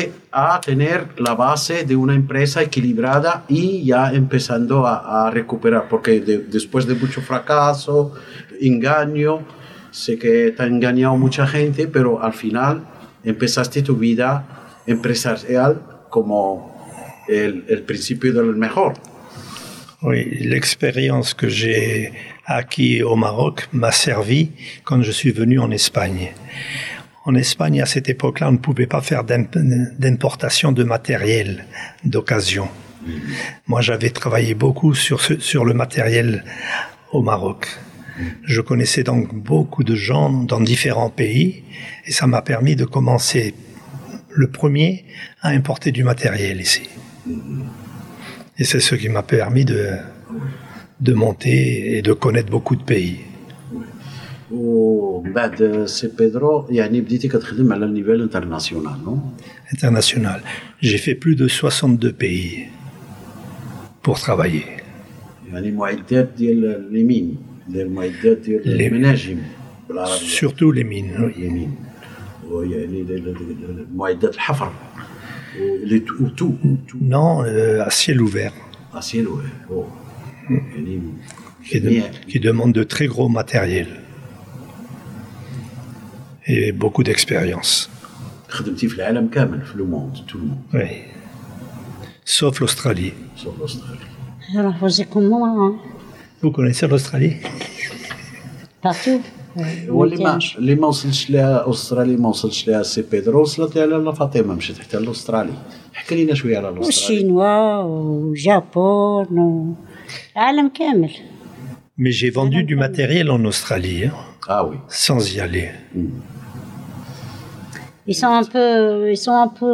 a tener la base de una empresa equilibrada y ya empezando a, a recuperar, porque de- después de mucho fracaso, engaño, sé que te ha engañado mucha gente, pero al final empezaste tu vida empresarial como el, el principio del mejor. Oui, l'expérience que j'ai acquis au Maroc m'a servi quand je suis venu en Espagne. En Espagne, à cette époque-là, on ne pouvait pas faire d'imp- d'importation de matériel d'occasion. Moi, j'avais travaillé beaucoup sur le matériel au Maroc. Je connaissais donc beaucoup de gens dans différents pays et ça m'a permis de commencer le premier à importer du matériel ici. Et c'est ce qui m'a permis de, de monter et de connaître beaucoup de pays. ومن بعد سي بيدرو يعني بديتي كتخدم على النيفال انترناسيونال نو international. J'ai fait plus de 62 pays pour travailler. يعني معدات ديال اليمين ديال المعدات ديال لي- المناجم بالعربيه Surtout les mines. oui. les mines ويعني ديال- ديال معدات الحفر و les tout tout tout Non, euh, à ciel ouvert, à ciel يعني qui, de- جميع qui demande de très gros matériel et beaucoup d'expérience. خدمتي في العالم كامل في le monde tout le monde Oui. Sauf l'Australie. sauf استراليا Alors, vous êtes comment hein? Vous connaissez l'Australie. Partout. هو اللي ما اللي ما وصلش لها استراليا ما وصلش لها سي بيدرو وصلت لها لا فاطمه مشيت حتى لاستراليا حكي لنا شوية على الاستراليا والشينوا والجابون و- العالم كامل Mais j'ai vendu du matériel en Australie, hein, آه وي sans y aller. Ils sont un peu, ils sont un peu,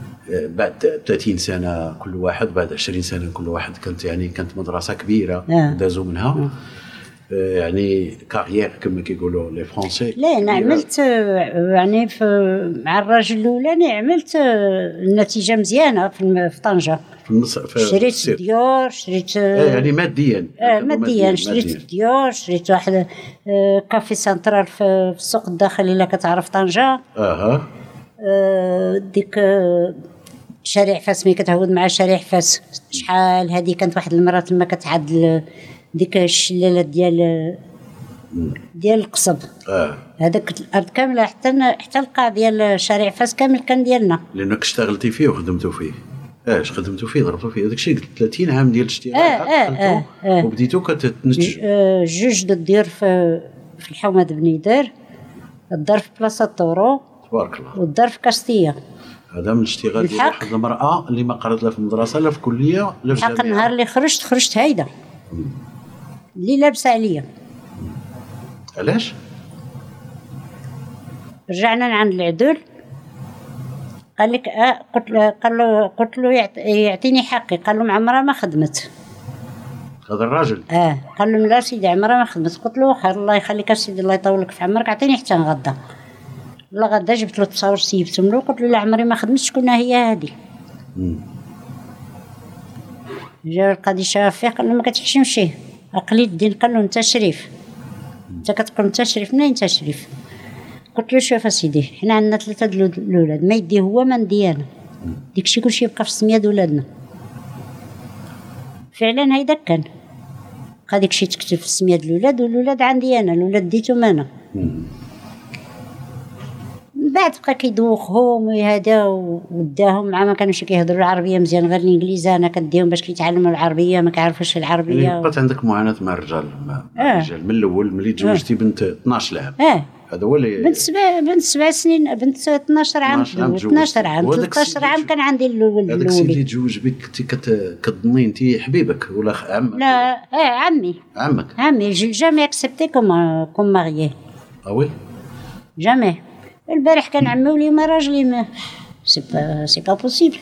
بعد 30 سنة كل واحد بعد 20 سنة كل واحد كانت يعني كانت مدرسة كبيرة آه. دازوا منها آه، يعني carrière كما كيقولوا les Français لا أنا. عملت يعني في مع الراجل الاولاني عملت آه، النتيجة مزيانة في طنجة شريت السير. ديور شريت آه، يعني ماديا آه ماديا شريت. ديور شريت واحد كافي سنترال في السوق الداخلي اللي كتعرف طنجة أها آه، ديك آه، شارع فاس ملي كتعود مع شارع فاس شحال هذه كانت واحد المرات تما كتعدل ديك الشلالات ديال ديال القصب. آه. هذاك الأرض كاملة حتى حتى القاع ديال شارع فاس كامل كان ديالنا. لأنك اشتغلتي فيه وخدمتوا فيه. اش خدمتوا فيه ضربتوا فيه. هذاك الشيء قلت 30 عام ديال الاشتغال آه، آه، آه، آه. وبديتوا كتنتجوا آه، جوج د الديور في في الحومة بنيدر الدار في بلاصة طورو. تبارك الله. والدار في كاستيا هذا من الاشتغال ديال الحق. واحد المرأة اللي ما قرات لا في المدرسة لا في كليه لا في حق النهار اللي خرجت خرجت هايدة. اللي لابسة عليا. علاش؟ رجعنا عند العدول. قال لك آه قلت له قال له قلت له يعط- يعطيني حقي. قال له عمرها ما خدمت. هذا الراجل؟ آه قال له لا سيدي عمرها ما خدمت. قلت له خير الله يخليك سيدي الله يطولك في عمرك عطيني حتى نغدا لا غدا جبت له تصاور سيبتهم له قلت له لا عمري ما خدمت شكون هي هذه مم. جا القاضي شاف فيه قال له ما كتحشمش عقلي الدين قال له انت شريف. انت كتقول انت شريف منين انت شريف؟ قلت له شوف أسيدي حنا عندنا ثلاثة د الولاد- الأولاد ما يدي هو ما ندي أنا. ديكشي كلشي يبقى في السمية د ولادنا فعلا هيدا كان. بقى داكشي تكتب في السمية د الأولاد والولاد عندي أنا الأولاد ديتهم أنا. من بعد بقى كيدوخهم وهذا وداهم مع ما كانوش كيهضروا العربية مزيان غير الانجليزيه أنا كديهم باش كيتعلموا العربية ما كيعرفوش يعني العربيه بقات عندك معاناة مع الرجال مع آه. الرجال. من الأول ملي تزوجتي بنت 12 عام آه. هذا هو اللي بنت سبع بنت سبع سنين بنت 12 عام 12 عام 12 عام وهذاك 13 السيد عام كان عندي الولد هذاك السيد اللي تزوج بك كنتي كت- كتظني انت حبيبك ولا عمك؟ لا آه عمي. عمك. عمي. Jamais accepté comme comme marié. آه oui jamais. البارح كان عمي واليوم راجلي mais c'est pas c'est pas possible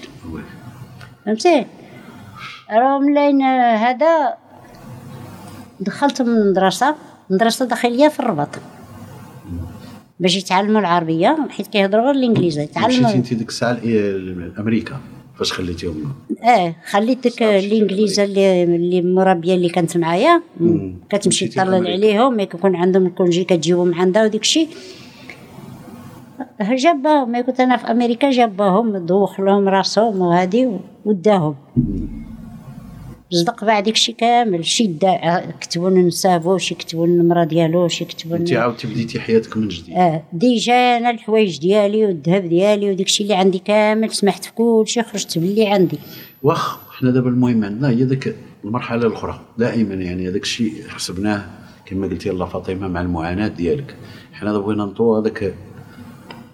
فهمتي؟ راه ملاين هذا دخلت من المدرسة مدرسة داخلية في الرباط. باش يتعلموا العربية حيت كيهضروا غير الإنجليزية مشيتي يتعلموا انت ديك الساعة لأمريكا فاش خليتيهم؟ آه خليتك الانجليزه اللي اللي مربية اللي كانت معايا. كتمشي مشيتي تطلل لأمريكا. عليهم ملي كيكون عندهم الكونجي كتجيبهم عندها وديك الشيء. جاباهم ملي كنت أنا في أمريكا جاباهم دوخ لهم راسهم وهادي وداهم. صدق بعد ديك الشيء كامل شي دا كتبوا لنا نسافو شي كتبوا لنا المرا ديالو شي كتبوا انت لنا عاودتي بديتي حياتك من جديد. آه ديجا أنا الحوايج ديالي والذهب ديالي وديك الشيء اللي عندي كامل سمحت في كل شيء خرجت باللي عندي. واخ حنا دابا المهم عندنا هي ذاك المرحلة الأخرى. دائما يعني هذاك الشيء حسبناه كما قلتي الله فاطمة مع المعاناة ديالك. حنا دابا بغينا نطوى هذاك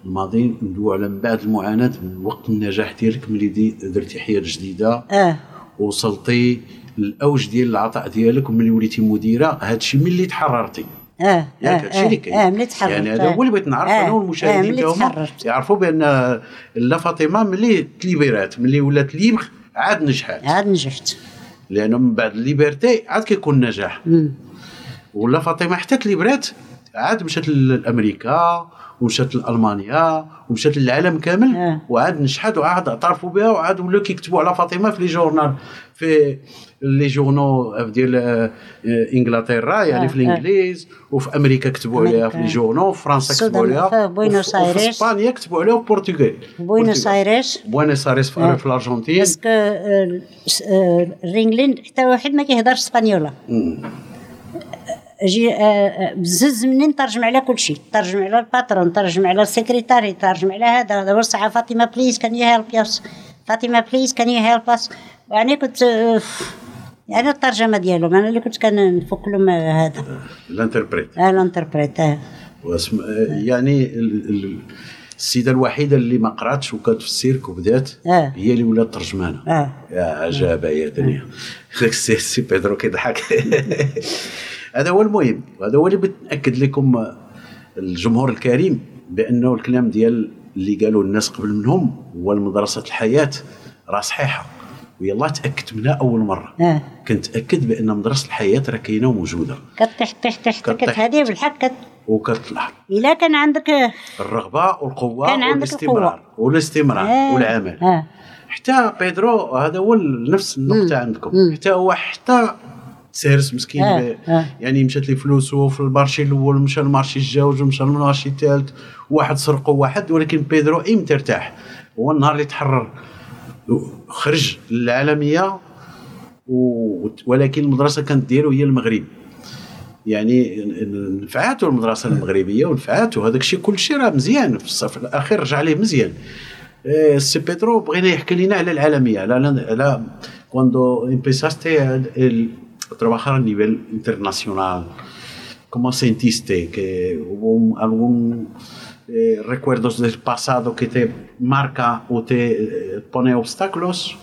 الماضي ندوي على من بعد المعاناة من وقت النجاح ديالك ملي دي درتي حياة جديدة. آه. وصلتي للأوج ديال العطاء ديالك وملي وليتي مديرة هادشي ملي تحررتي. آه ياك آه هادشي اللي كاين. آه ملي تحررت. يعني هذا هو اللي بغيت نعرف أنا آه، والمشاهدين تا هما تحررت. يعرفوا بأن لا فاطمة ملي تليبرات ملي ولات libre عاد نجحات عاد نجحت. لأنه من بعد ال liberté عاد كيكون نجاح. ولا فاطمة حتى تليبرات عاد مشات لأمريكا ومشات لألمانيا ومشات للعالم كامل آه. وعاد نجحت وعاد اعترفوا بها وعاد ولاو كيكتبوا على فاطمة في les journaux في les journaux ديال آه، انجلترا يعني آه، في الإنجليز وفي أمريكا كتبوا عليها في les. journaux في فرنسا كتبوا عليها في بوينوس وفي. إسبانيا كتبوا عليها وفي البرتغال بوينوس ايرس بوينوس ايرس في آه. في الأرجنتين parce que آه، س- آه، ال Ringling حتى واحد ما كيهضرش اسبانيولا مم. أجي آه، آه، بزز مني نترجم على كل شيء ترجم على ال patron ترجم على ال secrétaire ترجم على هذا دابا الساعة. فاطمة please can you help us فاطمة please can you help us يعني كنت آه، يعني الترجمة ديالهم أنا اللي كنت كنفك لهم آه، هذا. ال interprète. آه، ال interprète آه. واسم يعني ال- ال- السيدة الوحيدة اللي ما قراتش وكانت في السيرك وبدات آه. هي اللي ولات ترجمانه آه. يا عجابه يا دنيا. داك السي سي بيدرو كيضحك. هذا هو المهم وهذا هو اللي بتأكد لكم الجمهور الكريم بانه الكلام ديال اللي قالوا الناس قبل منهم هو المدرسة الحياة راه صحيحه ويلا تأكدت منها أول مرة. آه. كنت أكد بأن مدرسة الحياة راه كاينة وموجودة. كطيح طيح طيح هذه بالحق كت وكتطلع إلا كان عندك آه، الرغبة والقوة كان عندك والاستمرار. والاستمرار آه، والعمل. آه. حتى بيدرو هذا هو نفس النقطة عندكم. حتى هو حتى سيرس مسكين آه، آه. يعني مشات لي فلوسه في ال marché الأول مشى ال marché الجوج ومشى ال marché الثالث واحد سرقوا واحد ولكن بيدرو إمتى ارتاح هو النهار اللي تحرر. خرج للعالمية و... ولكن المدرسة كانت ديالو هي المغرب. يعني نفعاتو المدرسة المغربية ونفعاتو. هذاك الشيء كل شيء راه مزيان. في الصف الأخير رجع ليه مزيان. إيه، سي بيدرو بغينا يحكي لنا على العالمية. على على el, el trabajar a nivel internacional cómo sentiste que hubo un- algún eh, recuerdos del pasado que te marca o te eh, pone obstáculos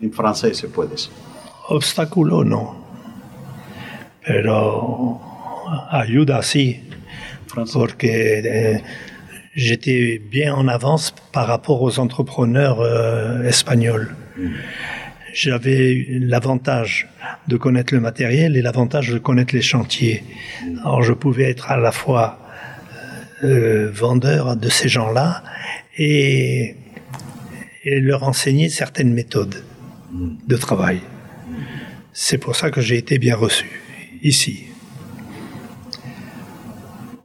en francés se puedes Obstáculo no. Pero ayuda sí. francés Porque eh, j'étais bien en avance par rapport aux entrepreneurs euh, espagnols. J'avais l'avantage de connaître le matériel et l'avantage de connaître les chantiers. Alors je pouvais être à la fois euh, vendeur de ces gens-là et, et leur enseigner certaines méthodes de travail. C'est pour ça que j'ai été bien reçu ici.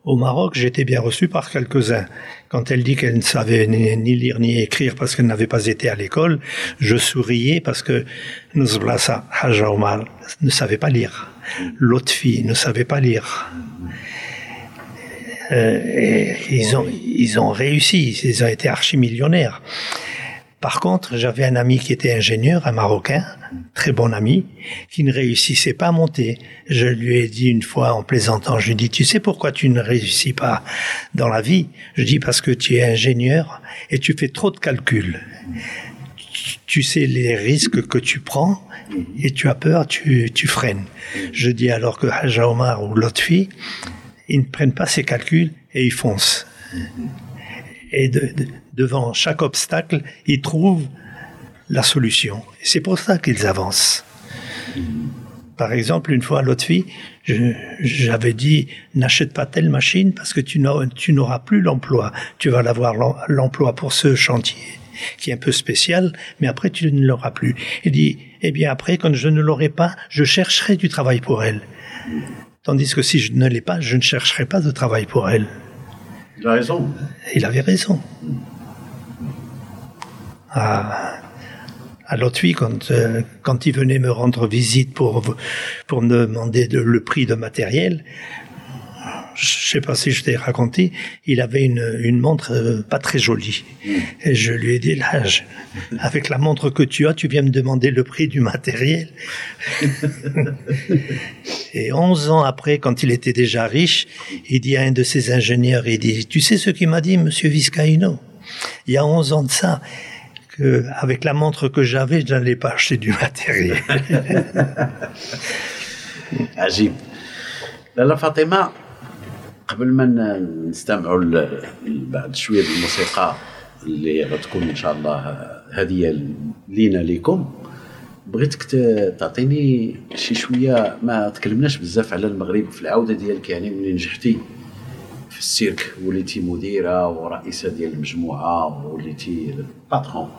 Au Maroc, j'ai été bien reçu par quelques-uns. Quand elle dit qu'elle ne savait ni, lire ni écrire parce qu'elle n'avait pas été à l'école, je souriais parce que Nzblasa Haja Omar ne savait pas lire. L'autre fille ne savait pas lire. Euh, ils, ont, ils ont réussi, ils ont été archimillionnaires. Par contre, j'avais un ami qui était ingénieur, un Marocain, très bon ami, qui ne réussissait pas à monter. Je lui ai dit une fois en plaisantant, je lui ai dit, tu sais pourquoi tu ne réussis pas dans la vie? Je dis parce que tu es ingénieur et tu fais trop de calculs. Tu sais les risques que tu prends et tu as peur, tu, freines. Je dis alors que Haja Omar ou l'autre fille, ils ne prennent pas ces calculs et ils foncent et de- devant chaque obstacle, ils trouvent la solution. Et c'est pour ça qu'ils avancent. Par exemple, une fois, l'autre fille, j'avais dit, n'achète pas telle machine parce que tu n'auras plus l'emploi. Tu vas l'avoir l'em- l'emploi pour ce chantier. qui est un peu spécial, mais après tu ne l'auras plus. Il dit, eh bien après, quand je ne l'aurai pas, je chercherai du travail pour elle. Tandis que si je ne l'ai pas, je ne chercherai pas de travail pour elle. Il a raison. Il avait raison. À, à Lotui, quand, euh, quand il venait me rendre visite pour, pour me demander de- le prix de matériel, je sais pas si je t'ai raconté, il avait une, une montre euh, pas très jolie. Et je lui ai dit, là, je- avec la montre que tu as, tu viens me demander le prix du matériel. Et 11 ans après, quand il était déjà riche, il dit à un de ses ingénieurs, il dit, tu sais ce qu'il m'a dit, monsieur Viscaino Il y a 11 ans de ça, que avec la montre que j'avais, je n'allais pas acheter du matériel. عجيب لالا فاطمه قبل ما ن- نستمعوا ل- بعد شوية الموسيقى اللي غتكون إن شاء الله هديه لينا ليكم بغيتك ت- تعطيني شي شوية ما تكلمناش بزاف على المغرب في العودة ديالك يعني ملي نجحتي في السيرك وليتي مديرة ورئيسة ديال المجموعة وليتي باترون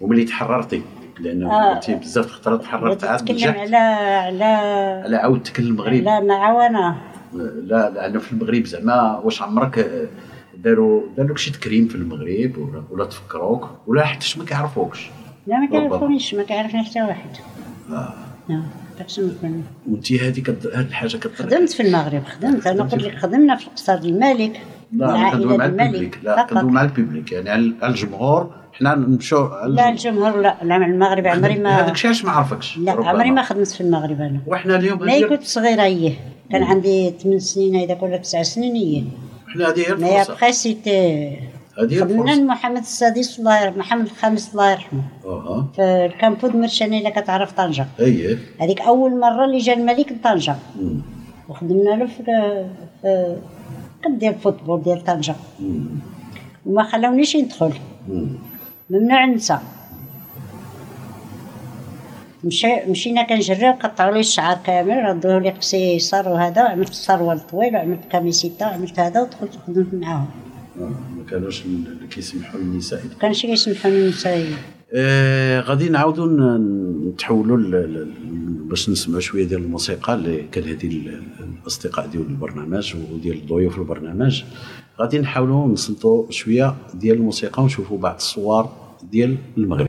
وملي تحررتي لأنه آه. قلتي بزاف خطرات تحررت عاد نجحت. على على على عودتك للمغرب على معاونة. لا لأنه في المغرب زعما واش عمرك آه، داروا داروا شي تكريم في المغرب ولا, ولا تفكروك؟ ولا حتى ما كيعرفوكش. لا ما. كيعرفونيش ما كيعرفني حتى واحد. آه. كان وانت هذه كد... هذه الحاجة كتضرك خدمت في المغرب خدمت. أنا قلت لك خدمنا في ديال الملك لا كندوي مع الببليك لا. كندوي مع الببليك يعني على الجمهور حنا نمشيو على لا الجمهور. لا لا المغرب عمري ما هذاك الشيء علاش ما عرفكش؟ لا. عمري ما خدمت في المغرب أنا. وحنا اليوم ما هذه كنت صغيره اييه كان عندي 8 سنين هيداك ولا 9 سنين اييه حنا هذه هي مي الفرصة. ابخي c'était هذه خدمنا محمد السادس الله يرحمه محمد الخامس الله يرحمه. أها. في ال campo د مرشاني اللي كتعرف طنجة. اييه هذيك أول مرة اللي جا الملك لطنجة. وخدمنا له في قد ديال ال football ديال طنجة. وما خلاونيش ندخل مم. ممنوع ننسى. مشي مشينا كنجريو قطعوا لي الشعر كامل ردوه لي قصيصر وهذا وعملت السروال طويل وعملت كاميسيتا وعملت هذا ودخلت خدمت معاهم. ما كانوش كيسمحوا للنساء. كان شي يسمحوني النسائي آه غادي نعاودوا نتحولوا باش نسمعوا شوية ديال الموسيقى اللي كالهدي ال- الأصدقاء ديال البرنامج وديال الضيوف البرنامج. غادي نحاولوا نصنتوا شوية ديال الموسيقى ونشوفوا بعض الصور ديال المغرب.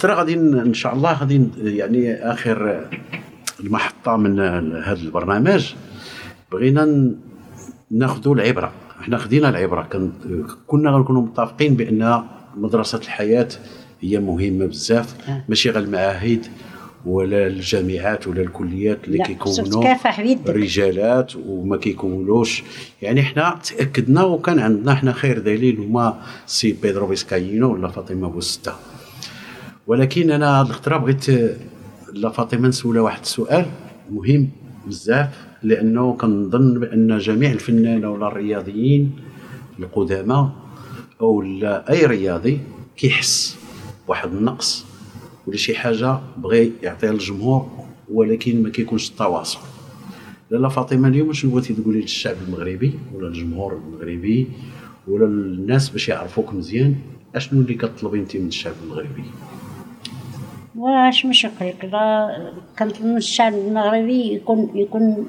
الخطره غادي إن شاء الله غادي يعني آخر المحطة من هذا البرنامج. بغينا ناخذوا العبرة. إحنا خدينا العبرة. كن كنا غنكونوا متفقين بأن مدرسة الحياة هي مهمه بزاف. ماشي غير المعاهد ولا الجامعات ولا الكليات اللي كيكونوا. رجالات وما كيكونوش. يعني حنا تأكدنا وكان عندنا حنا خير دليل هما سي بيدرو بيسكاينو ولا فاطمة بوستا ولكن أنا هاد الخطره بغيت لا فاطمة نسولها واحد السؤال مهم بزاف لأنه كنظن بأن جميع الفنانه ولا الرياضيين القدامى أو أي رياضي كيحس واحد النقص ولا شي حاجة بغى يعطيها للجمهور ولكن ما كيكونش التواصل. لاله فاطمة اليوم شنو بغيتي تقولي للشعب المغربي ولا للجمهور المغربي ولا للناس باش يعرفوك مزيان أشنو اللي كطلبي أنت من الشعب المغربي؟ واش مش كنطلب من الشعب المغربي يكون يكون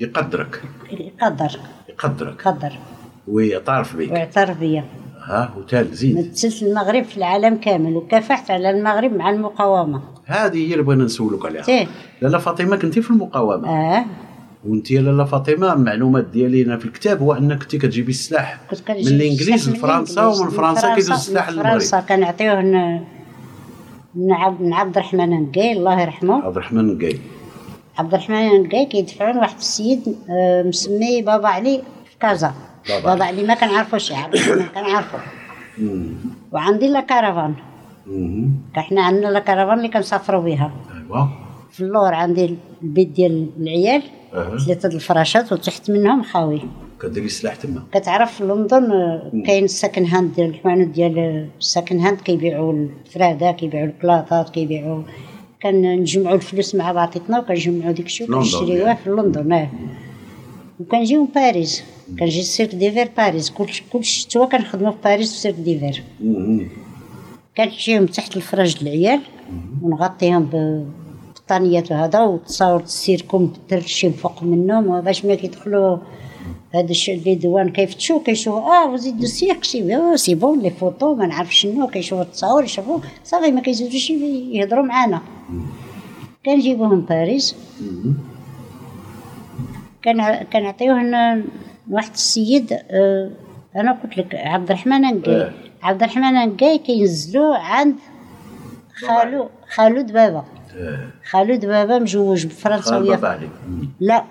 يقدرك. يقدر. يقدرك. يقدر. ويعترف بك ويعترف بيا. ها وتال زيد. مثلت المغرب في العالم كامل وكافحت على المغرب مع المقاومة. هذه هي اللي بغينا نسولك عليها. تيه. لاله فاطمة كنتي في المقاومة؟ آه. وانت يا لاله فاطمة المعلومات ديالي هنا في الكتاب هو أنك كنتي كتجيبي السلاح من الإنجليز لفرنسا. ومن من فرنسا كيدوز السلاح للمغرب. فرنسا. كنعطيوه من عبد من عبد الرحمن نقاي الله يرحمه. عبد الرحمن نقاي عبد الرحمن نقاي كيدفعوا لواحد السيد آه، مسمي بابا علي في كازا. بابا بابا علي. ما كنعرفوش عبد الرحمن كنعرفو. وعندي لا كارافان. حنا عندنا لا كارافان اللي كنسافروا بها ايوا في اللور عندي البيت ديال العيال د الفراشات وتحت منهم خاوي. كديري السلاح تما. كتعرف في لندن آه، كاين ال second hand ديال الحوانت ديال آه، ال second hand كيبيعوا الفراده كيبيعوا البلاطات كيبيعوا كنجمعوا الفلوس مع بعضياتنا وكنجمعوا ديك الشيء لندن وكنشريوه يعني. في لندن آه. وكنجيو باريس كنجي ال cirque d'hiver باريس. كل كل شتوى كنخدموا في باريس في cirque d'hiver. مهم. كنمشيهم تحت الفراش د العيال ونغطيهم بالبطانيات وهذا وتصاور السيركم ترشي فوق منهم باش ما كيدخلوا هذا الشيء les douanes كيفتشوا كيشوفوا ah vous êtes du cirque c'est bon c'est bon les photos ما نعرف شنو كيشوفوا التصاور يشوفوا صافي ما كيزيدوش يهضروا معانا. كنجيبوهم باريس. كان كنعطيوه لنا واحد السيد آه، أنا قلت لك عبد الرحمن نقاي آه. عبد الرحمن نقاي كينزلوه عند خالو خالو دبابة. آه. خالو دبابة مجوج خالد بفرنساويه بابا لا.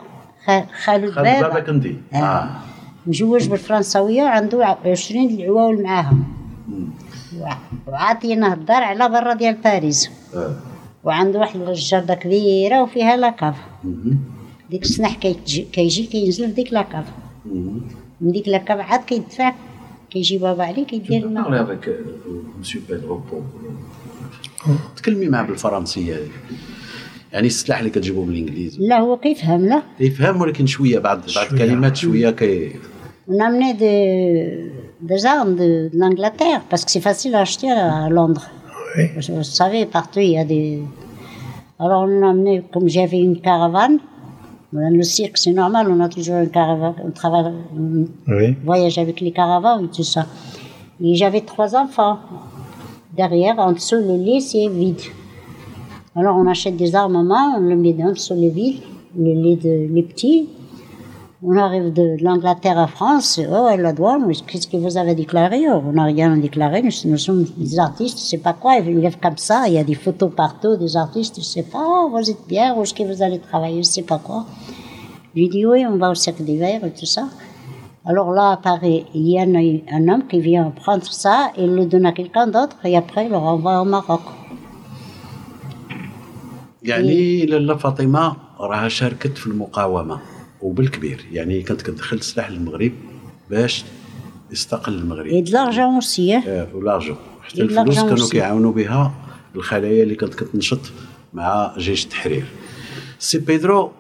خالو خالد بابا. دبابه كنتي آه. مجوج بالفرنساوية وعنده ع- 20 العواول معاها وع- وعاطيناه الدار على برا ديال باريس. آه. وعنده واحد الجرده كبيرة وفيها لاكاف. ديك السنح كيجي, كيجي كينزل في ديك لاكاف. من ديك لاكاف عاد كيدفع. كيجي بابا علي كيدير لنا. avec مسيو بيدرو تكلمي معاه بالفرنسية. يعني السلاح اللي كتجيبو بالانجليزي لا هو كيفهم لا يفهم ولكن شويه بعض بعض شوية. الكلمات شويه كي On a amené des, des armes de, de l'Angleterre parce que c'est facile à acheter à Londres. Oui. Vous, vous savez, partout il y a des. Alors on a amené, comme j'avais une caravane, dans le cirque c'est normal, on a toujours une caravane, on travaille, on Oui. voyage avec les caravanes et tout ça. Et j'avais trois enfants. Derrière, en dessous, le lit c'est vide. Alors on achète des armements, on le met dans dessous le vide, le lit de les petits. On arrive de, l'Angleterre à France, oh, à la douane, qu'est-ce que vous avez déclaré? Oh, On n'a rien déclaré, nous, nous sommes des artistes, je sais pas quoi, ils lèvent comme ça, il y a des photos partout, des artistes, je sais pas, oh, vous êtes bien, où est-ce que vous allez travailler, je sais pas quoi. J'ai dit oui, on va au cercle d'hiver et tout ça. Alors là apparaît, il y a un, un homme qui vient prendre ça et le donne à quelqu'un d'autre et après il le renvoie au Maroc. يعني لاله فاطمة راها شاركت في المقاومة وبالكبير يعني كانت كتدخل سلاح للمغرب باش يستقل المغرب. Et de l'argent aussi, hein. آه، ولارجو حتى إيه الفلوس لارجون كانوا. كيعاونوا بها الخلايا اللي كانت كتنشط مع جيش التحرير. سي بيدرو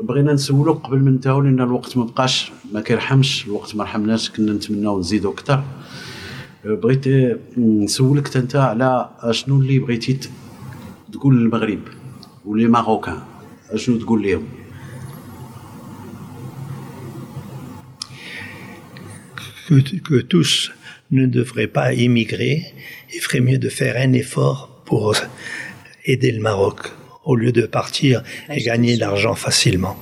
بغينا نسولوك قبل ما ننتهوا لأن الوقت ما بقاش ما كيرحمش الوقت ما رحمناش كنا نتمناو نزيدوا أكثر بغيت آه، نسولك أنت على شنو اللي بغيتي تقول للمغرب؟ ولي ماروكان شنو تقول لهم que, que tous ne devraient pas immigrer. Il ferait mieux de faire un effort pour aider le Maroc au lieu de partir et gagner de l'argent facilement.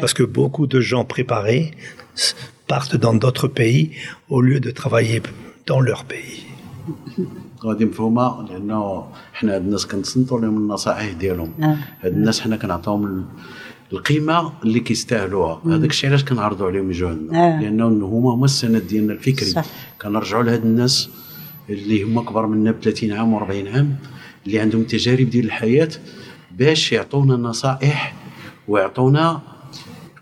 Parce que beaucoup de gens préparés s- partent dans d'autres pays au lieu de travailler dans leur pays. غادي مفهومة لأنه حنا هاد الناس كنتصنتوا لهم النصائح ديالهم آه. هاد الناس حنا كنعطيهم ال- القيمة اللي كيستاهلوها هذاك الشيء علاش كنعرضوا عليهم عندنا آه. لأنه هما هما السند ديالنا الفكري. كنرجعوا لهاد الناس اللي هما كبار منا ب 30 عام و40 عام اللي عندهم تجارب ديال الحياة باش يعطونا نصائح ويعطونا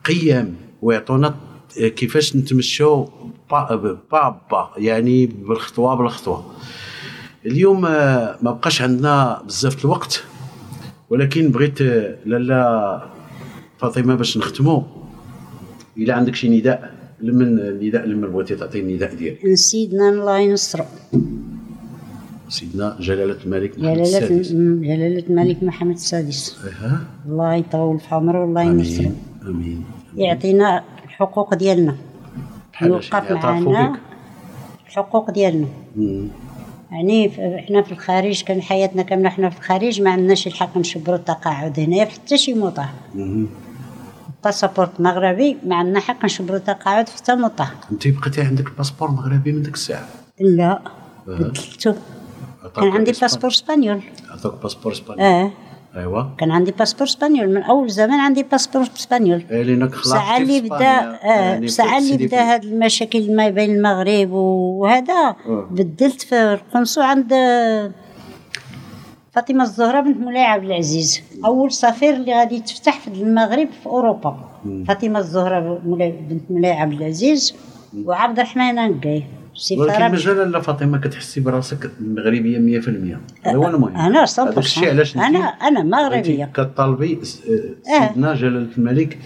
قيم ويعطونا كيفاش نتمشوا با با با يعني بالخطوه بالخطوة اليوم آه، ما بقاش عندنا بزاف الوقت ولكن بغيت آه، لالا فاطمة باش نختموا إلا عندك شي نداء لمن النداء لمن بغيتي تعطي النداء ديالك؟ سيدنا الله ينصرو سيدنا جلالة الملك محمد جلالة السادس. جلالة الملك محمد السادس. الله يطول في عمره والله ينصرو آمين آمين. يعطينا الحقوق ديالنا. يوقف معنا الحقوق ديالنا. مم. يعني ف- إحنا في الخارج كان حياتنا كاملة إحنا في الخارج ما عندناش الحق نشبروا التقاعد هنايا حتى شي موطا مم. passeport مغربي ما عندنا حق نشبروا التقاعد في حتى موطا أنت بقيتي عندك ال passeport مغربي من ديك الساعة؟ لا أه. عطاك كان عندي passeport espagnol. عطاك passeport اسباني آه ايوا كان عندي passeport espagnol من أول زمان عندي passeport espagnol لانك اللي بدا. آه يعني ساعة اللي بدا. هاد المشاكل ما بين المغرب وهذا آه. بدلت في القنصل عند آه، فاطمة الزهراء بنت مولاي عبد العزيز. أول سفير اللي غادي يتفتح في المغرب في أوروبا. فاطمة الزهراء مولاي بنت مولاي عبد العزيز وعبد الرحمن أنقاي. ولكن مجال لا فاطمة كتحسي براسك مغربية 100% هذا هو المهم. علاش 100% أنت أنا أنا مغربية. أنت كطالبي آه، سيدنا جلالة الملك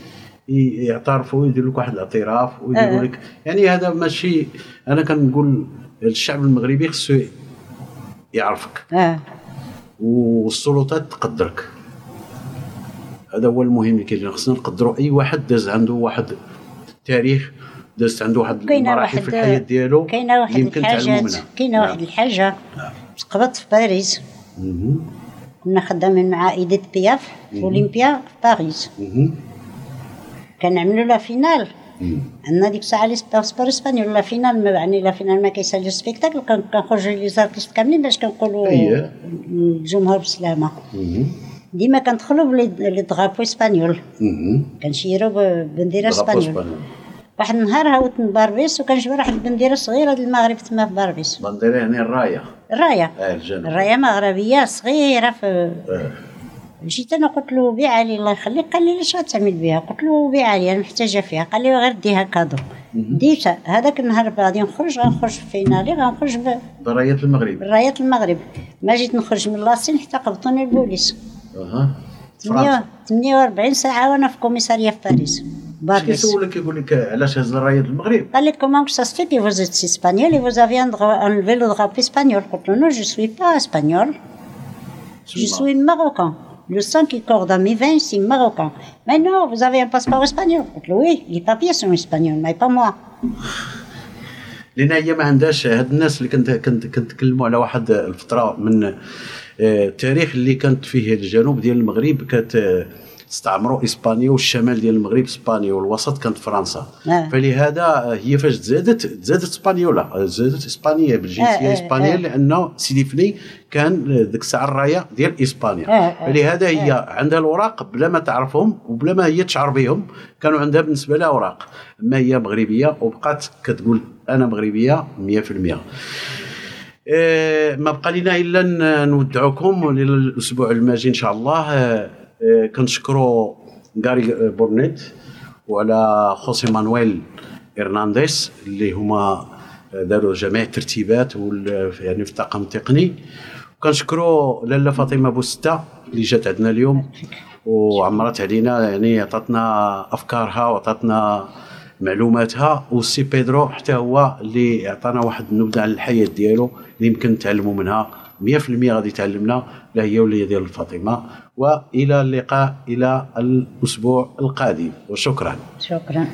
يعترفوا ويديروا لك واحد الاعتراف ويديروا آه. لك. يعني هذا ماشي أنا كنقول الشعب المغربي خصو يعرفك. أه. والسلطات تقدرك. هذا هو المهم اللي كاين خصنا نقدروا أي واحد داز عنده واحد تاريخ دازت عنده واحد المراحل في الحياة ديالو كاينة واحد الحاجات منها كاينة نعم. واحد الحاجة تقبضت في باريس. كنا خدامين مع إيديت بياف في أولمبيا في باريس. كنعملوا la finale. عندنا ديك الساعة les passeports espagnols la finale ما يعني la finale ما كيسالي spectacle كن- كنخرجوا les artistes كاملين باش كنقولوا أييه. الجمهور مهم. ديما كندخلوا ب les les drapeaux espagnols. كنشيروا drapeaux espagnols espagnols. واحد النهار هاوت من باربيس وكنجبر واحد البنديرة صغيرة ديال المغرب تما في باربيس. بانديرا يعني الراية. الراية. آه الجنة الراية مغربية صغيرة في آه. جيت أنا قلت له بيع لي الله يخليك قال لي علاش غتعمل بها قلت له بيع لي أنا محتاجة فيها. قال لي غير ديها cadeau. ديتها هذاك النهار غادي نخرج غنخرج في finale غنخرج ب- برايات المغرب. بالرايات المغرب. ما جيت نخرج من la scène حتى قبضوني البوليس أها. فرنسا. 48 ساعة وأنا في كوميسارية في باريس. باريس يسولك يقول لك علاش هز الراية د المغرب قال لي comment ça se fait vous êtes espagnol vous avez bien enlevé le drapeau espagnol قلت له non je suis pas espagnol je suis marocain Le sang qui corre dans mes veines, c'est marocain. Mais non, vous avez un passeport espagnol. Oui, les papiers sont espagnols, mais pas moi. لأن هي ما عندهاش هاد الناس اللي كنت كنت كنت على واحد الفترة من آه، التاريخ اللي كانت فيه الجنوب ديال المغرب كانت آه، استعمروا إسبانيا والشمال ديال المغرب إسبانيا والوسط كانت فرنسا. آه. فلهذا آه، هي فاش تزادت تزادت اسبانيولا آه، زادت إسبانيا آه، بالجنسيه آه، إسبانيا آه. لأنه سيدي فني كان آه، ديك الساعة الراية ديال إسبانيا. آه، آه، فلهذا هي عندها الأوراق بلا ما تعرفهم وبلا ما هي تشعر بهم كانوا عندها بالنسبة لها أوراق. أما هي مغربية وبقات كتقول أنا مغربية 100% آه، ما بقى لنا إلا نودعكم للأسبوع الماجي إن شاء الله. آه، آه، كنشكروا غاري بورنيت وعلى خوسي مانويل ارنانديز اللي هما آه، داروا جميع الترتيبات يعني في الطاقم التقني وكنشكروا لاله فاطمة بوستة اللي جات عندنا اليوم وعمرت علينا يعني عطاتنا أفكارها وعطاتنا معلوماتها. والسي بيدرو حتى هو اللي عطانا واحد النبذة على الحياة ديالو اللي يمكن نتعلموا منها 100% غادي تعلمنا لا هي ولا هي ديال فاطمة. وإلى اللقاء إلى الأسبوع القادم. وشكرا. شكرا.